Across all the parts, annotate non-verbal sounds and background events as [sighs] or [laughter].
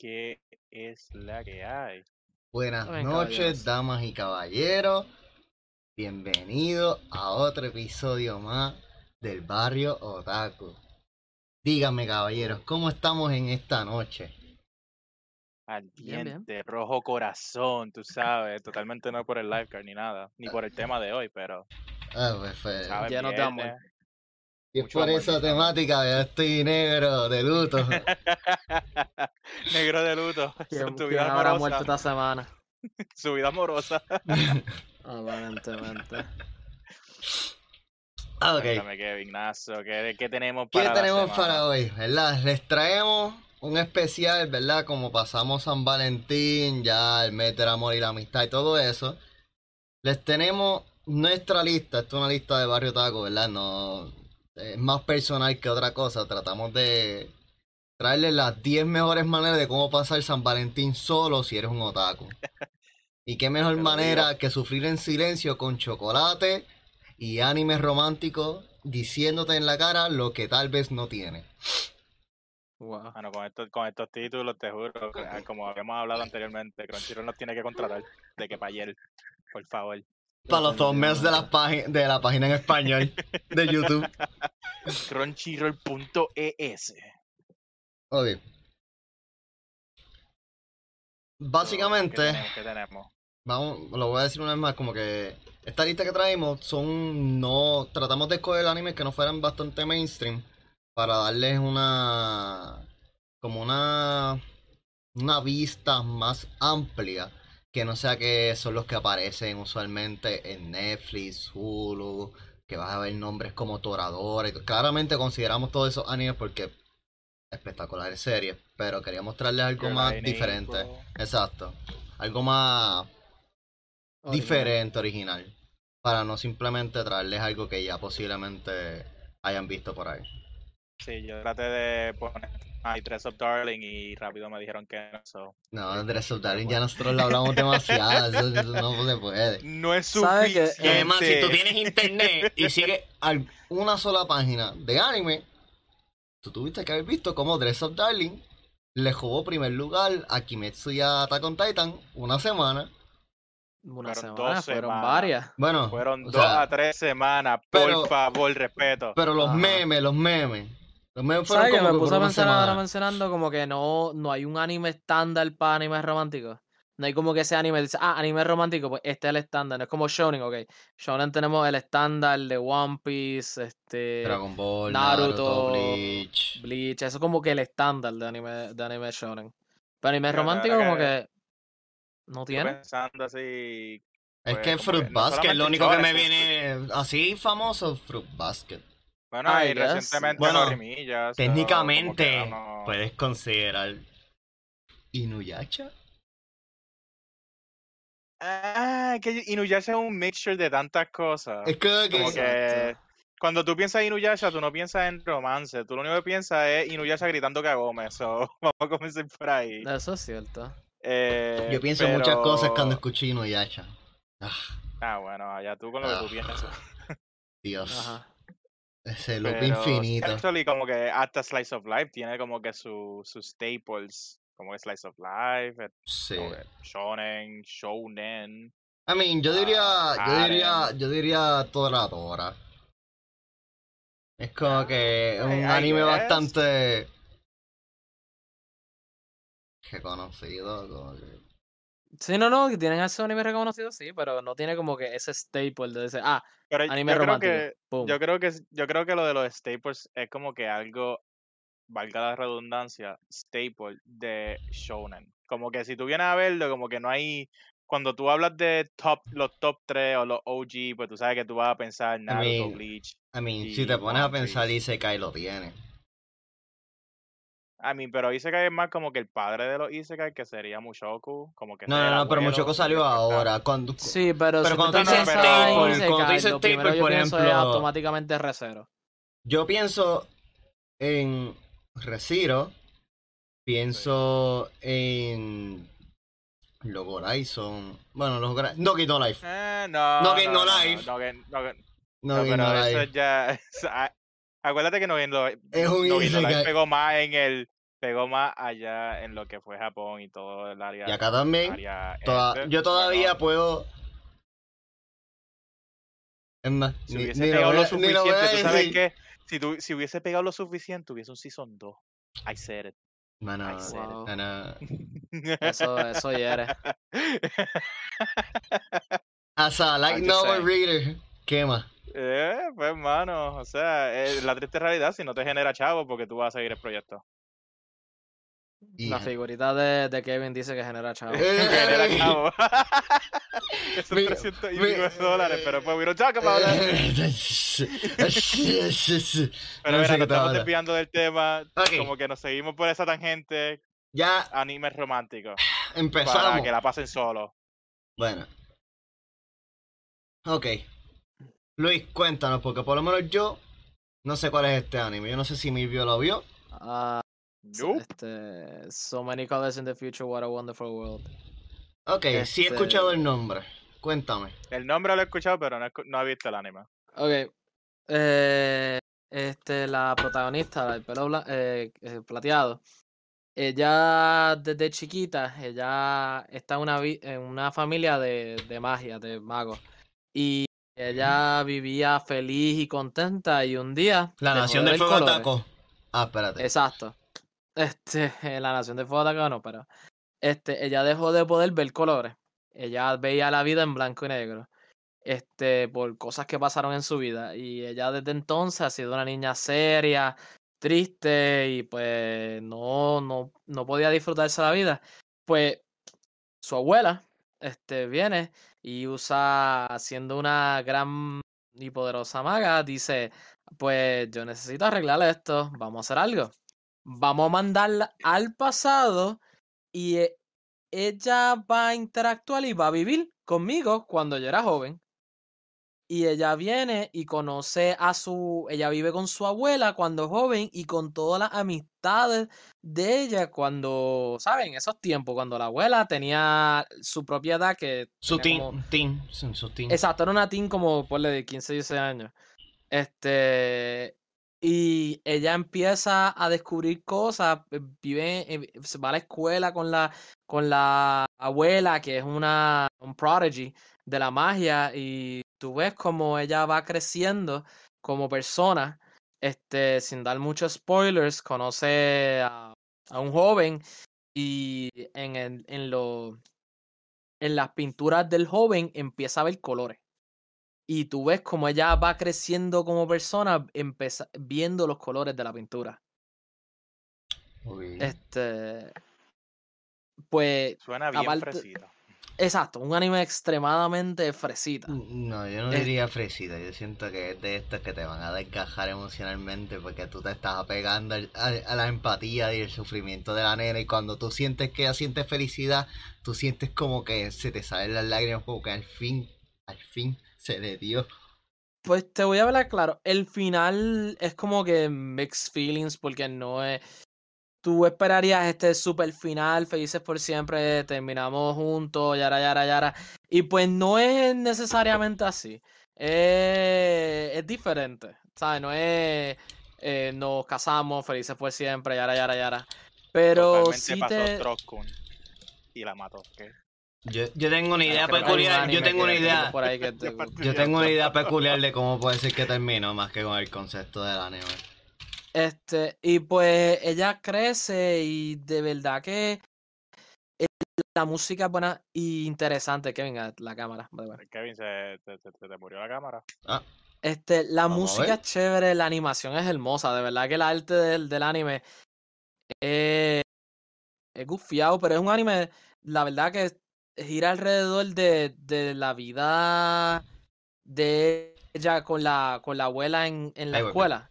¿Qué es la que hay? Buenas Bien, noches, caballeros. damas y caballeros. Bienvenidos a otro episodio más del barrio Otaku. Díganme, caballeros, ¿cómo estamos en esta noche? Al diente, rojo corazón, tú sabes. Totalmente no por el lifeguard ni nada, ni por el tema de hoy, pero. Ah, pues, pues, de amor. Viernes. y es por amor, esa temática que yo estoy negro, de luto. [laughs] Negro de luto. [laughs] ¿Quién, tu vida amorosa. muerto esta semana? [laughs] Su vida amorosa. [laughs] Aparentemente. Ah, ok. Cuéntame, Kevin Nazo, ¿qué, qué tenemos ¿Qué para la tenemos semana? para hoy? ¿Verdad? Les traemos un especial, ¿verdad? Como pasamos San Valentín, ya el mes del amor y la amistad y todo eso. Les tenemos nuestra lista. Esto es una lista de Barrio Taco, ¿verdad? No es más personal que otra cosa. Tratamos de traerles las 10 mejores maneras de cómo pasar San Valentín solo si eres un otaku. Y qué mejor [laughs] manera que sufrir en silencio con chocolate y animes románticos diciéndote en la cara lo que tal vez no tiene. Wow. Bueno, con estos, con estos títulos, te juro, que, ah, como habíamos hablado anteriormente, Crunchyroll nos tiene que contratar. De que para ayer, por favor. Para los thumbnails de la, página de la página en español de YouTube. [laughs] Crunchyroll.es. Ok. Básicamente, ¿Qué tenemos? ¿Qué tenemos? vamos, lo voy a decir una vez más, como que esta lista que traemos son no, tratamos de escoger animes que no fueran bastante mainstream para darles una, como una, una vista más amplia, que no sea que son los que aparecen usualmente en Netflix, Hulu, que vas a ver nombres como Toradora, claramente consideramos todos esos animes porque espectaculares series, pero quería mostrarles algo más diferente. Info. Exacto. Algo más diferente, original. Para no simplemente traerles algo que ya posiblemente hayan visto por ahí. Sí, yo traté de poner My Dress Up Darling y rápido me dijeron que no. so, No, Dress Up sí, Darling ya nosotros lo hablamos demasiado. Eso, eso no se puede. No es ¿Sabe que- suficiente. Y además, si tú tienes internet y sigues una sola página de anime, tú tuviste que haber visto cómo Dress Up Darling le jugó primer lugar a Kimetsu y a Attack on Titan una semana. Una Fueron semana, dos fueron semanas. varias. Bueno, Fueron dos sea, a tres semanas. Por pero- favor, respeto. pero los Ajá. memes, los memes. Los memes fueron ¿Sabes que como me que puse por a pensar ahora mencionando como que no, no hay un anime estándar para animes románticos? No hay como que ese anime, dice, ah, anime romántico, pues este es el estándar. No es como Shonen, ok. Shonen tenemos el estándar de One Piece, este, Dragon Ball, Naruto, Naruto, Bleach. Bleach, eso es como que el estándar de anime, de anime Shonen. Pero anime romántico como que- no tiene. pensando así. Es pues, que Fruit que no Basket, lo único que me viene así famoso, Fruit Basket. Bueno, I y guess. recientemente Bueno, Técnicamente, no- puedes considerar Inuyasha. Ah, que Inuyasha es un mixture de tantas cosas. Es que, que- Como que cuando tú piensas en Inuyasha, tú no piensas en romance. Tú lo único que piensas es Inuyasha gritando Kagome. [laughs] So, vamos a comenzar por ahí. Eso es cierto. Eh, yo pienso en muchas cosas cuando escucho Inuyasha. Ah, Ah, bueno, allá tú con lo que tú Ah. piensas. [laughs] Dios, Ajá. ese loop Pero infinito. actually, como que hasta Slice of Life tiene como que su- sus staples. Como que Slice of Life, eh, Sí. que Shonen, Shounen. I mean, yo diría, Ah, yo diría, yo diría Toradora. Es como que es un I- I anime guess. bastante reconocido. como que- Sí, no, no, que tienen esos animes reconocidos, sí, pero no tiene como que ese staple de ese, ah, Pero anime yo creo romántico. que Pum. yo creo que yo creo que lo de los staples es como que algo valga la redundancia staple de shonen como que si tú vienes a verlo como que no hay cuando tú hablas de top los top 3 o los OG pues tú sabes que tú vas a pensar Naruto mean, Bleach I mean, Y si te pones a pensar. Isekai lo tiene. I mean pero Isekai es más como que el padre de los Isekai que sería Mushoku como que No, es no, no, pero abuelo, Muchoco y salió ahora. Cuando, Sí, pero, Pero si cuando tú dices staple, Isekai, cuando tú dices staple, por es ejemplo- automáticamente Re:Zero. Yo pienso en Resiro, pienso en los Horizon. Bueno, los Horizon. No Game No Life. Eh, no, No Game No Life. No, no No, No, pero No eso Life. ya. [laughs] Acuérdate que no Game No Es un no Game No Life pegó más en el pegó más allá en lo que fue Japón y todo el área. Y acá también. área toda- este, yo todavía puedo. Es más, Si ni, hubiese ni lo voy lo a- ni lo voy suficiente, a tú sabes decir. Si, tu- si hubiese pegado lo suficiente, hubiese un Season 2. I said it. Mano, I said it. Mano, [laughs] Eso, eso hiere. As a light I'm just novel saying. reader, quema. Eh, pues, hermano, o sea, eh, la triste realidad si no te genera chavo porque tú vas a seguir el proyecto. Y- La figurita de, de Kevin dice que genera chavo. [laughs] genera chavo. [laughs] Esos Mi- 300 y mi- pico de dólares, pero pues we don't talk about that. Pero No mira, sé qué nos te estamos desviando del tema, como que nos seguimos por esa tangente, Ya animes románticos, para empezamos. que la pasen solo. Bueno. Ok. Luis, cuéntanos, porque por lo menos yo no sé cuál es este anime. Yo no sé si Milvio lo vio. Ah, Nope. este, so many colors in the future, what a wonderful world. Ok, sí he Este- escuchado el nombre. Cuéntame. El nombre lo he escuchado, pero no he, escu- no he visto el anime. Ok. Eh, este, la protagonista, el pelo bla- eh, eh, plateado. Ella desde chiquita, ella está en una, vi- en una familia de, de magia, de magos. Y ella vivía feliz y contenta y un día... La Nación de del Fuego colores. atacó. Ah, espérate. Exacto. Este, [laughs] la Nación del Fuego atacó, no, pero este, ella dejó de poder ver colores. Ella veía la vida en blanco y negro. Este, por cosas que pasaron en su vida. Y ella desde entonces ha sido una niña seria, triste y pues no, no, no podía disfrutarse la vida. Pues su abuela, este, viene y usa, siendo una gran y poderosa maga, dice, pues yo necesito arreglar esto, vamos a hacer algo. Vamos a mandarla al pasado y e- ella va a interactuar y va a vivir conmigo cuando yo era joven. Y ella viene y conoce a su, ella vive con su abuela cuando joven y con todas las amistades de ella cuando, ¿saben? Esos tiempos, cuando la abuela tenía su propia edad que... Su como- team. Su, team. Exacto, era una teen como, ponle, de 15, 16 años. Este, y ella empieza a descubrir cosas, eh, vive, eh, va a la escuela con la, con la abuela, que es una, un prodigy de la magia, y tú ves como ella va creciendo como persona, este, sin dar muchos spoilers, conoce a, a un joven y en, el, en, lo, en las pinturas del joven empieza a ver colores. Y tú ves como ella va creciendo como persona, empeza- viendo los colores de la pintura. Ok. Este. Pues. Suena bien Aparte- fresito. Exacto, un anime extremadamente fresita. No, yo no diría fresita. Yo siento que es de estos que te van a desgajar emocionalmente porque tú te estás apegando al- a, a la empatía y el sufrimiento de la nena. Y cuando tú sientes que ella siente felicidad, tú sientes como que se te salen las lágrimas, como que al fin, al fin se le dio. Pues te voy a hablar claro. El final es como que mixed feelings porque no es. Tú esperarías este super final, felices por siempre, terminamos juntos, yara, yara, yara. Y pues no es necesariamente así. Es, es diferente. ¿Sabes? No es. eh, nos casamos, felices por siempre, yara, yara, yara. Pero Totalmente sí pasó te. Y la mató. ¿qué? Yo, yo tengo una idea peculiar. Yo tengo una idea. por ahí que te- [laughs] Yo tengo una idea peculiar de cómo puede ser que terminó más que con el concepto del anime. Este, y pues ella crece y de verdad que eh, la música es buena y interesante. Que venga la cámara. Kevin, se te, te- te- te murió la cámara. Ah, Este, la Vamos música es chévere, la animación es hermosa. De verdad que el arte del, del anime es, es gufiado, pero es un anime, la verdad que gira alrededor de, de la vida de ella con la, con la abuela en, en la escuela.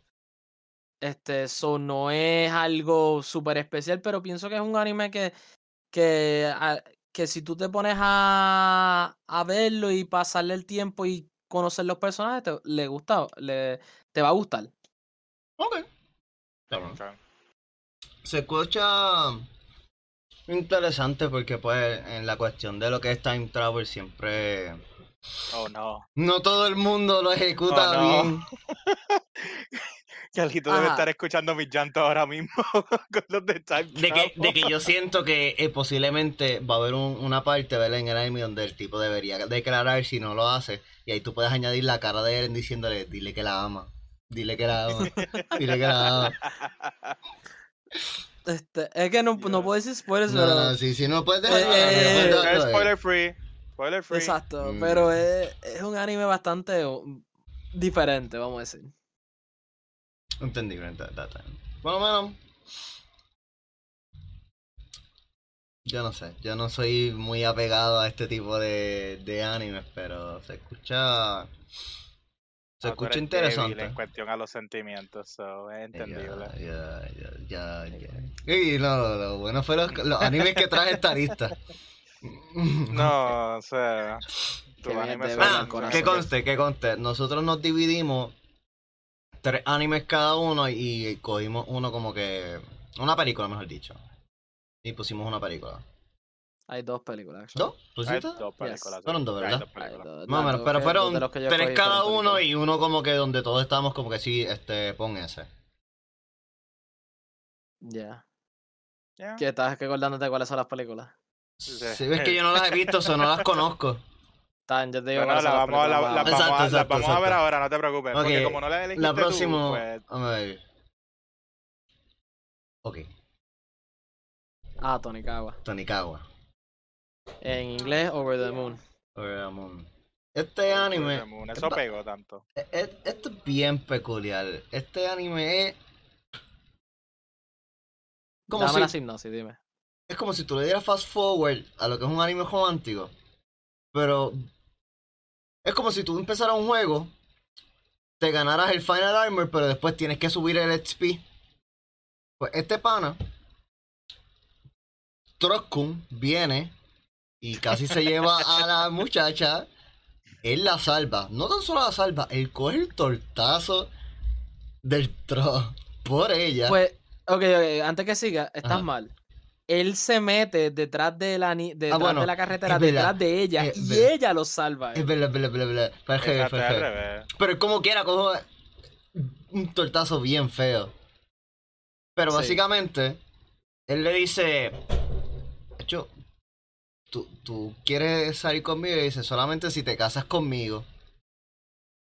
Este, eso no es algo súper especial, pero pienso que es un anime que, que, a- que si tú te pones a, a verlo y pasarle el tiempo y conocer los personajes, te, le gusta, le, te va a gustar. ok. Está bueno. Ok. Se escucha interesante porque pues en la cuestión de lo que es time travel siempre Oh no. no todo el mundo lo ejuta Oh, no. bien. [laughs] Carlito debe estar escuchando mis llantos ahora mismo [laughs] con los de Time De que, de que yo siento que eh, posiblemente va a haber un- una parte ¿verdad? en el anime donde el tipo debería declarar si no lo hace. Y ahí tú puedes añadir la cara de él diciéndole, dile que la ama. Dile que la ama. Dile que la ama. [laughs] Este, es que no, no puedo decir spoilers, No, pero. no, sí, sí, no puedes Eh, eh, no eh, spoiler free. Spoiler free. Exacto, Mm. pero es, es un anime bastante diferente, vamos a decir. Entendible, lo menos. Yo no sé, yo no soy muy apegado a este tipo de, de animes, pero se escucha. Se No, escucha interesante. En cuestión a los sentimientos, so, es entendible. Ya, ya, ya, ya. Y lo, lo bueno fue los, los animes que traje esta lista. [laughs] No, o sea. Tu Que Ah, que conste, que conste. Nosotros nos dividimos tres animes cada uno y cogimos uno como que. Una película, mejor dicho. Y pusimos una película. Hay dos películas. ¿Dos? Hay dos películas. Fueron dos, Hay ¿verdad? Hay dos- Más o las menos, pero que- fueron de que tres cada uno películas. y uno como que donde todos estábamos como que sí, este, pon ese. Ya. Yeah. ¿Qué estás recordándote cuáles son las películas? Sí. Si ves que yo no las he visto, o no las conozco. Está bien, yo te digo la son las vamos, a- la, películas la más vamos, Exacto, a, la exacto, vamos a ver exacto. ahora, no te preocupes. Ok, Porque como no la elegiste La tú, próxima. pues, A ver. Ok, Ah, Tonikawa. Tonikawa. En inglés, Over the Moon. Over the Moon. Este anime. Over the Moon, Eso pegó tanto. e- e- Esto es bien peculiar. Este anime es. Como Dame si, la sinopsis, dime. es como si tú le dieras fast forward a lo que es un anime romántico. Pero. Es como si tú empezaras un juego. Te ganaras el Final Armor, pero después tienes que subir el XP. Pues este pana. Trokkun viene y casi se lleva a la muchacha. Él la salva. No tan solo la salva, él coge el tortazo del tro por ella. Pues, ok, ok, antes que siga, estás Ajá. mal. Él se mete detrás de la, ni- detrás bueno, de la carretera, es verdad, detrás de ella, es y verdad. ella lo salva. a es verdad, verdad, verdad, verdad. Revés. revés. Pero como quiera, cojo un tortazo bien feo. Pero Sí. básicamente, él le dice, hecho, tú, tú quieres salir conmigo y dice, solamente si te casas conmigo.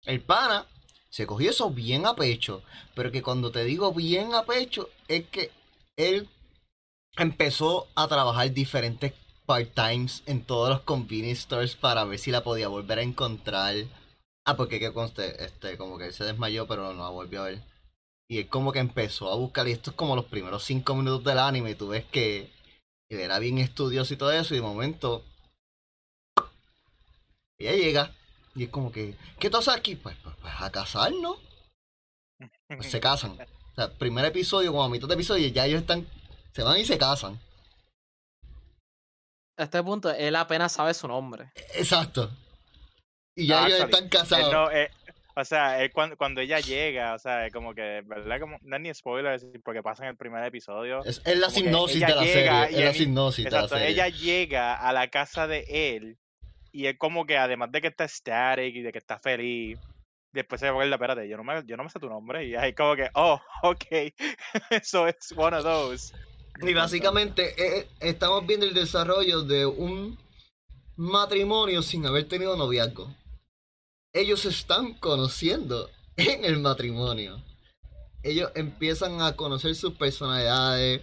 El pana se cogió eso bien a pecho, pero que cuando te digo bien a pecho, es que él empezó a trabajar diferentes part-times en todos los convenience stores para ver si la podía volver a encontrar. Ah, porque que conste, este, como que se desmayó, pero no la volvió a ver. Y él como que empezó a buscar, y esto es como los primeros cinco minutos del anime, y tú ves que él era bien estudioso y todo eso, y de momento ella llega, y es como que, ¿qué tú haces aquí? Pues, pues, pues, a casarnos. Pues se casan. O sea, primer episodio, como a mitad de episodio, ya ellos están, se van y se casan. A este punto, él apenas sabe su nombre. Exacto. Y ya ellos Actually, están casados. Él no, eh, o sea, él cuando, cuando ella llega, o sea, como que, ¿verdad? Como, no es ni spoiler, es porque pasa en el primer episodio. Es, es la sinopsis de la llega serie. Es la él- sinopsis de la Exacto, serie. ella llega a la casa de él y es como que además de que está static y de que está feliz, después se acuerda, espérate, yo no me, yo no me sé tu nombre y ahí como que, oh, [laughs] ok, so it's one of those. Y básicamente eh, estamos viendo el desarrollo de un matrimonio sin haber tenido noviazgo. Ellos se están conociendo en el matrimonio. Ellos empiezan a conocer sus personalidades,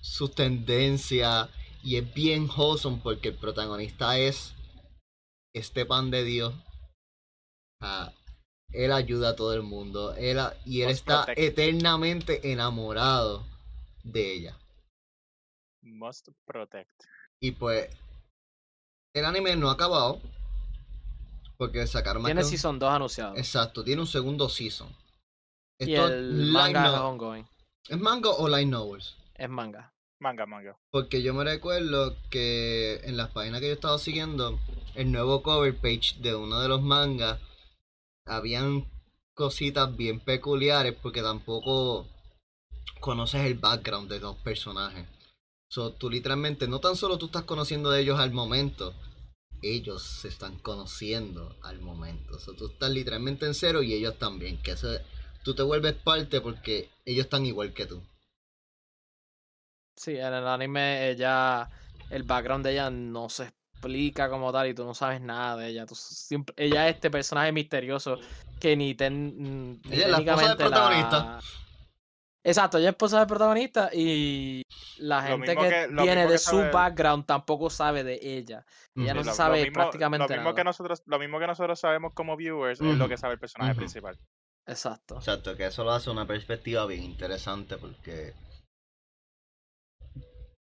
sus tendencias, y es bien wholesome porque el protagonista es este pan de Dios. Ah, él ayuda a todo el mundo. Él, a- y él está eternamente enamorado de ella. Must protect. Y pues, el anime no ha acabado. Porque sacaron más Tiene que un- Season 2 anunciado. Exacto, tiene un segundo season. y Esto el light manga es no- ongoing. ¿Es manga o light novels? Es manga. Manga, manga. Porque yo me recuerdo que en las páginas que yo estaba siguiendo, el nuevo cover page de uno de los mangas, habían cositas bien peculiares porque tampoco conoces el background de los personajes. So, tú literalmente, no tan solo tú estás conociendo de ellos al momento, ellos se están conociendo al momento. So, tú estás literalmente en cero y ellos también. Que eso, tú te vuelves parte porque ellos están igual que tú. Sí, en el anime ella, el background de ella no se explica como tal y tú no sabes nada de ella. Tú siempre, ella es este personaje misterioso que ni ten, ni Ella es la esposa del la- protagonista. Exacto, ella es esposa del protagonista y la gente que, que- mismo de que su background tampoco sabe de ella. Ella no lo- sabe lo mismo, prácticamente lo mismo que nada. nosotros lo mismo que nosotros sabemos como viewers es lo que sabe el personaje principal Exacto. Exacto, que eso lo hace una perspectiva bien interesante porque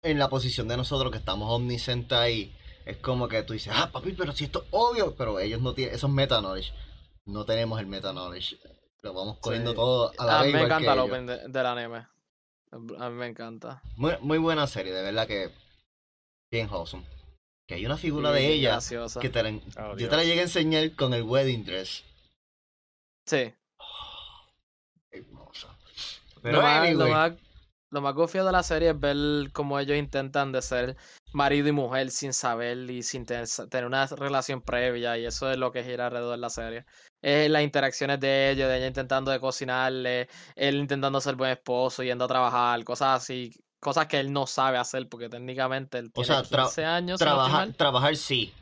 en la posición de nosotros que estamos omniscientes ahí, es como que tú dices, ah, papi, pero si esto es obvio, pero ellos no tienen, esos meta knowledge, no tenemos el meta knowledge, lo vamos cogiendo Sí. todo a la A vez mí me encanta el open de- del anime. A mí me encanta. Muy, muy buena serie, de verdad que bien wholesome. Que hay una figura de ella graciosa. que te la, Oh, yo te la llegué a enseñar con el wedding dress. Sí. Hermosa. Lo Pero más, lo anyway, más, lo más gofio de la serie es ver cómo ellos intentan de ser marido y mujer sin saber y sin ten- tener una relación previa y eso es lo que gira alrededor de la serie. Es las interacciones de ellos, de ella intentando de cocinarle, él intentando ser buen esposo, yendo a trabajar, cosas así, cosas que él no sabe hacer porque técnicamente él O tiene sea, tra- 15 años. estoy trabajar, sí.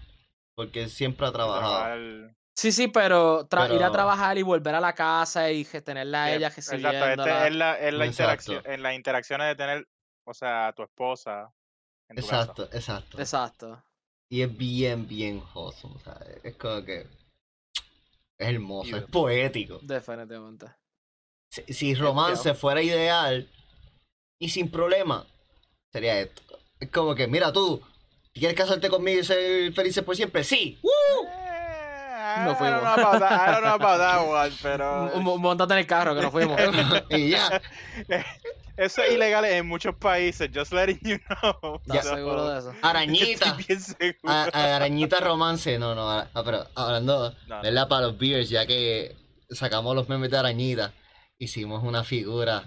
Porque siempre ha trabajado. Trabajar- Sí, sí, pero, tra- ir a trabajar y volver a la casa y que tenerla a Sí, ella Exacto, recibiéndola. este es la, es la Exacto. interacción, en las interacciones de tener, o sea, a tu esposa en tu casa. Exacto, exacto. Exacto. Y es bien, bien wholesome. O sea, es como que. Es hermoso, es poético. Definitivamente. Si, si romance fuera ideal y sin problema, sería esto. Es como que, mira tú, ¿quieres casarte conmigo y ser felices por siempre? ¡Sí! Eh, No I don't fuimos. know about that- I don't know about that [laughs] one, pero Montate en el carro que nos fuimos. [laughs] y ya. [laughs] eso es ilegal en muchos países, just letting you know. ¿Estás So, seguro de eso? Arañita. A- a- arañita romance, no, no, ah, pero hablando, No, no. ¿verdad? Para los beers, ya que sacamos los memes de arañita, hicimos una figura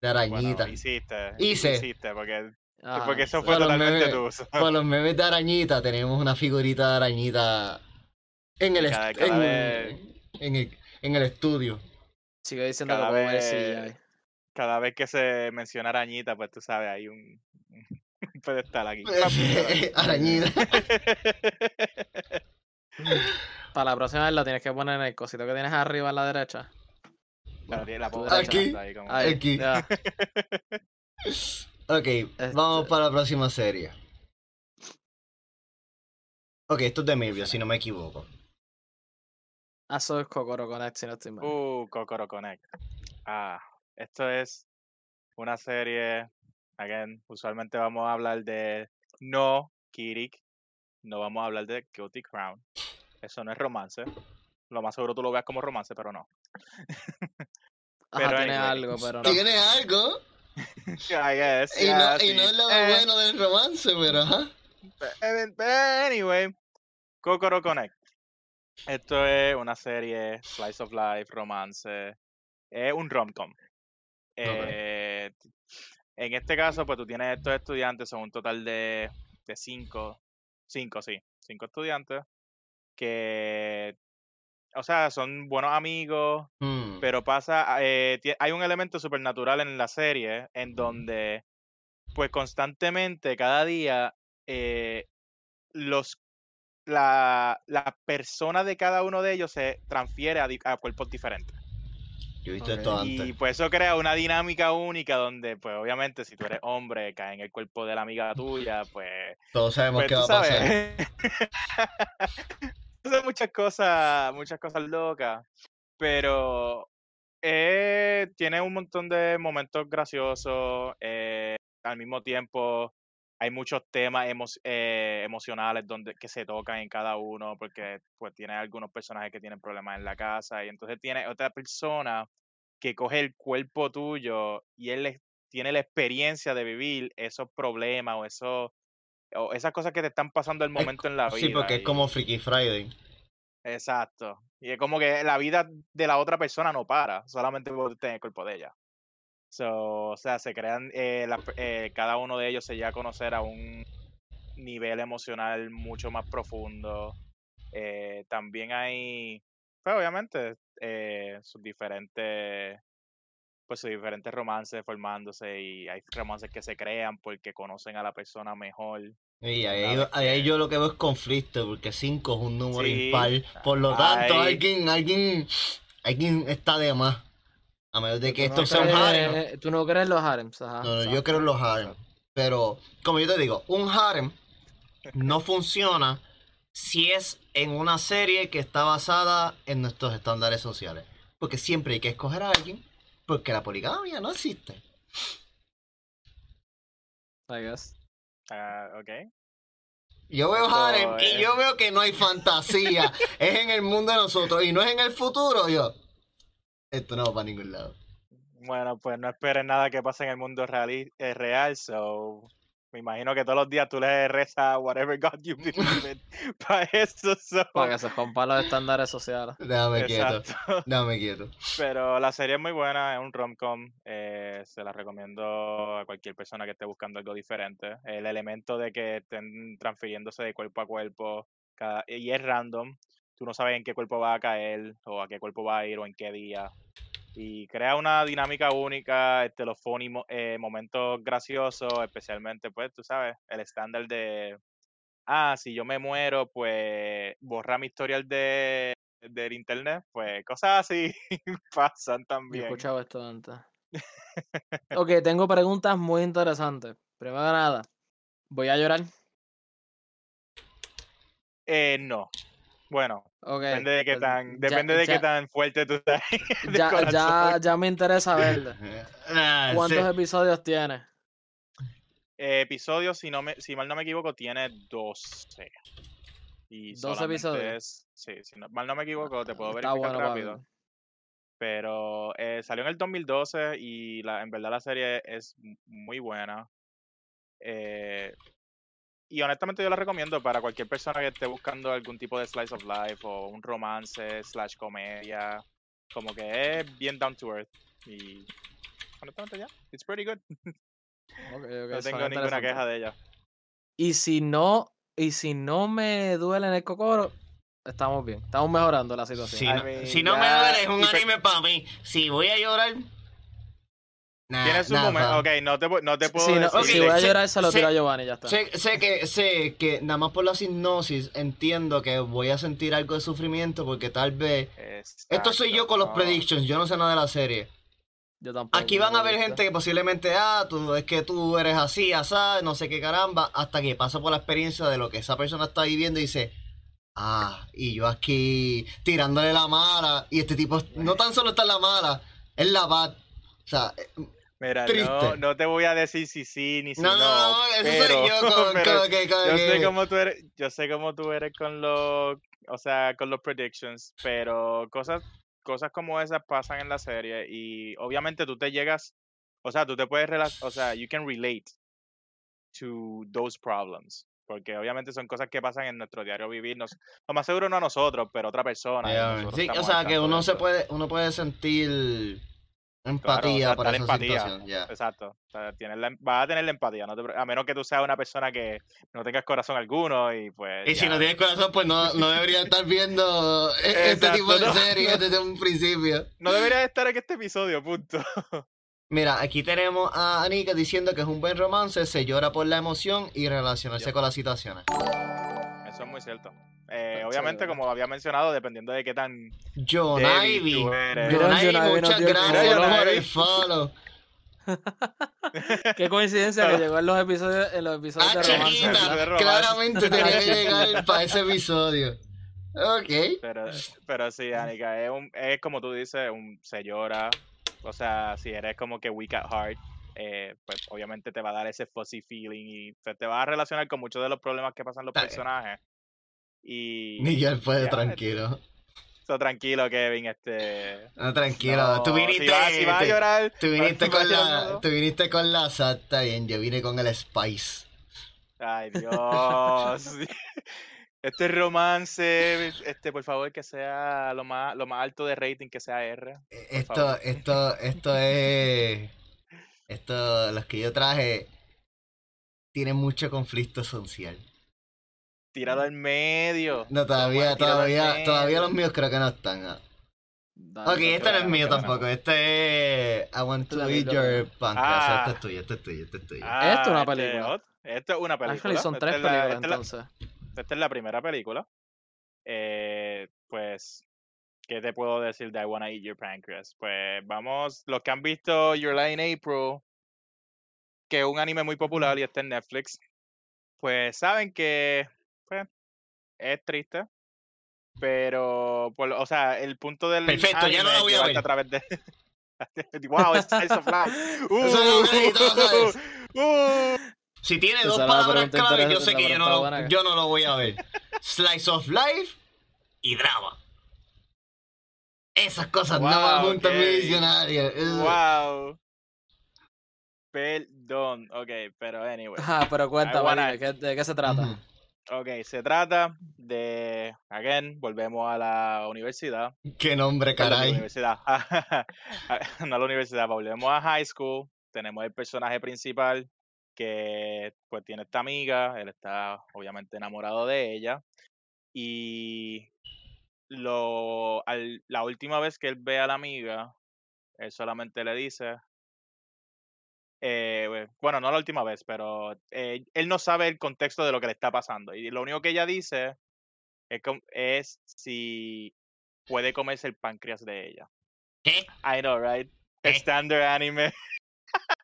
de Bueno, arañita. hiciste. Hice. Hiciste, porque, Ajá, porque eso fue totalmente memes. tú. Para los memes de arañita tenemos una figurita de arañita en el, Cada- est- cada en, vez- en el, en el estudio. Sigo diciendo que Cada ver vez-. Cada vez que se menciona arañita, pues tú sabes, hay un, [laughs] un pedestal aquí. [laughs] arañita. [laughs] Para la próxima vez lo tienes que poner en el cosito que tienes arriba a la derecha. La, la derecha. ahí como- Ahí, Aquí. Ok, vamos Este- para la próxima serie. Ok, esto es de Mirvio, si no me equivoco. Ah, Eso es Kokoro Connect, si no estoy mal. Uh, Kokoro Connect. Ah, esto es una serie. Again, usualmente vamos a hablar de no Kirik. No vamos a hablar de Guilty Crown. Eso no es romance. Lo más seguro tú lo veas como romance, pero no. [laughs] Ajá, pero tiene anyway. algo, pero no. Tiene algo. [laughs] I guess, Y no, y no es lo Eh, bueno del romance, pero ajá. eh, Anyway, Kokoro Connect. Esto es una serie, Slice of Life, romance. Es un rom-com. Eh, en este caso, pues tú tienes estos estudiantes, son un total de, de cinco, cinco, sí, cinco estudiantes que, o sea, son buenos amigos, Hmm, pero pasa, eh, tie- hay un elemento supernatural en la serie en donde, pues constantemente, cada día, eh, los la, la persona de cada uno de ellos se transfiere a, di- a cuerpos diferentes. Yo he visto esto Y antes. pues eso crea una dinámica única donde, pues obviamente, si tú eres hombre, cae en el cuerpo de la amiga tuya, pues Todos sabemos pues qué va a pasar. Son [laughs] muchas cosas, muchas cosas locas. Pero eh, tiene un montón de momentos graciosos. eh, al mismo tiempo, hay muchos temas emo- eh, emocionales donde, que se tocan en cada uno, porque pues tiene algunos personajes que tienen problemas en la casa, y entonces tiene otra persona que coge el cuerpo tuyo y él tiene la experiencia de vivir esos problemas o esos o esas cosas que te están pasando Es momento en la vida. Sí, porque es como Freaky Friday. Exacto. Y es como que la vida de la otra persona no para, solamente por tener el cuerpo de ella. So, o sea, se crean, eh, la eh, cada uno de ellos se llega a conocer a un nivel emocional mucho más profundo. Eh, también hay, pues obviamente, eh, sus diferentes pues sus diferentes romances formándose y hay romances que se crean porque conocen a la persona mejor. Y ahí, ahí yo lo que veo es conflicto, porque 5 es un número Sí, impar. Por lo tanto, hay- alguien, alguien, alguien está de más. A menos de que Tú no esto sea un crees- harem. Tú no crees en los harems, ajá. No, no, yo creo en los harem. exacto. Pero, como yo te digo, un harem no funciona si es en una serie que está basada en nuestros estándares sociales. Porque siempre hay que escoger a alguien, porque la poligamia no existe. I guess. Ah, ok. Yo veo harem y yo veo que no hay fantasía. es en el mundo de nosotros y no es en el futuro. Yo, esto no va para ningún lado. Bueno, pues no esperen nada que pase en el mundo reali- eh, real, so me imagino que todos los días tú le rezas whatever God you [laughs] believe in [laughs] para eso, so, Para que se rompan los estándares sociales. Déjame quieto. exacto. Déjame quieto. Pero la serie es muy buena, es un rom-com, eh, se la recomiendo a cualquier persona que esté buscando algo diferente. El elemento de que estén transfiriéndose de cuerpo a cuerpo cada- y es random, tú no sabes en qué cuerpo va a caer o a qué cuerpo va a ir o en qué día. Y crea una dinámica única, este, los funny eh, momentos graciosos, especialmente, pues, tú sabes, el estándar de, ah, si yo me muero, pues, borra mi historial de, del internet, pues, cosas así [laughs] pasan Yo he también. escuchado esto antes. [laughs] Ok, tengo preguntas muy interesantes. Primero nada, ¿voy a llorar? Eh, no. Bueno, Depende de qué pues, tan, ya- depende de ya- qué tan fuerte tú estás [laughs] Ya, ya, me interesa verlo. [laughs] Ah, ¿Cuántos sí. episodios tiene? Eh, episodios, si no me, si mal no me equivoco, tiene 12. Y 12 solamente episodios. es- sí, si no- mal no me equivoco, te puedo Está verificar bueno rápido. Pero eh, salió en el 2012 y la, en verdad la serie es muy buena. Eh, y honestamente yo la recomiendo para cualquier persona que esté buscando algún tipo de slice of life o un romance slash comedia. Como que es bien down to earth. Y honestamente ya, it's pretty good. [laughs] No tengo ninguna queja de ella. Y si no, y si no me duele en el cocoro, estamos bien. Estamos mejorando la situación. Si I no, mean, si no me duele, es un y anime para mí. Si voy a llorar. Nah, Tiene su nah, momento. pa. Ok, no te, no te puedo no- decir. si voy a llorar, se lo tiro a Giovanni, ya está. Sé, sé que sé que nada más por la hipnosis entiendo que voy a sentir algo de sufrimiento porque tal vez esto soy yo con los predictions, yo no sé nada de la serie. Yo tampoco. Aquí van a haber gente que posiblemente, ah, tú, es que tú eres así, asá, no sé qué caramba, hasta que pasa por la experiencia de lo que esa persona está viviendo y dice, ah, y yo aquí tirándole la mala, y este tipo no tan solo está en la mala, es la bad. O sea, Mira, triste. no, no te voy a decir si sí ni si no, no. no, eso pero, soy yo [laughs] con, pero con que, con yo sé cómo tú eres, yo sé cómo tú eres con los, o sea, con los predictions, pero cosas, cosas como esas pasan en la serie y obviamente tú te llegas, o sea, tú te puedes relacionar, o sea, you can relate to those problems. Porque obviamente son cosas que pasan en nuestro diario vivir. nos- lo más seguro no a nosotros, pero a otra persona. Yeah, sí, o sea que uno se puede, uno puede sentir Claro, empatía o sea, por dar esa empatía. situación. Exacto. O sea, la, vas a tener la empatía, no te pre- a menos que tú seas una persona que no tengas corazón alguno y pues. Y si no tienes corazón, pues no, no debería estar viendo [laughs] e- este Exacto, tipo de no, series no. [laughs] desde un principio. No deberías estar en este episodio, punto. [laughs] Mira, aquí tenemos a Anika diciendo que es un buen romance, se llora por la emoción y relacionarse con las situaciones. Eso es muy cierto. Eh, obviamente, chévere. como había mencionado, dependiendo de qué tan. John Ivy. John Ivy, muchas gracias por el follow. [laughs] Qué coincidencia que llegó en los episodios, en los episodios Ah, de romance. [laughs] claramente [laughs] tenía que llegar para ese episodio. Ok. Pero, pero sí, Anika, es, un, es como tú dices, un, se llora. O sea, si eres como que weak at heart, eh, pues obviamente te va a dar ese fuzzy feeling y te, te va a relacionar con muchos de los problemas que pasan los personajes. Y. Miguel puede ya, tranquilo. So, tranquilo, Kevin, este. No, tranquilo. no, tú viniste. Si vas, si vas a te- llorar. tú viniste con la. Tú viniste con la sata bien. Yo vine con el spice. Ay, Dios. [laughs] Este romance, este, por favor, que sea lo más, lo más alto de rating, que sea R. Esto, favor. esto, esto es. Esto, los que yo traje. Tienen mucho conflicto social. Tíralo al medio. No, todavía, todavía, todavía los míos creo que no están. ah. Dale, Ok, este no es mío tampoco. Este es I want Este to es de eat your pancreas. Ah. Este es tuyo, este es tuyo, este es tuyo. Ah, Esto es una este película. Esto es una película. Actually, son tres es la- películas la- entonces. Esta es la primera película. Eh, pues, ¿qué te puedo decir de I Wanna Eat Your Pancreas? Pues vamos, los que han visto Your Lie in April, que es un anime muy popular y está en Netflix, pues saben que pues, es triste. Pero, o sea, el punto del. Perfecto, ya no la voy a ver. a través de. [laughs] wow, es Slice of Life. ¿sabes? [laughs] Uh, Si tiene dos palabras clave, yo sé que yo no, lo, yo no lo voy a ver. Slice of life y drama. Esas cosas no van Wow, juntas en mi diccionario. Wow. Perdón. Ok, pero anyway. Ajá, pero cuéntame, dime, ¿qué- ¿de qué se trata? Ok, se trata de. Again, volvemos a la universidad. Qué nombre, Perdón, a la caray. universidad. [laughs] no a la universidad, volvemos a high school. Tenemos el personaje principal que pues tiene esta amiga. Él está obviamente enamorado de ella. Y lo, al- la última vez que él ve a la amiga, él solamente le dice. Eh, bueno, no la última vez, pero eh, él no sabe el contexto de lo que le está pasando. Y lo único que ella dice es, si puede comerse el páncreas de ella. ¿Qué? I know, right? Standard anime.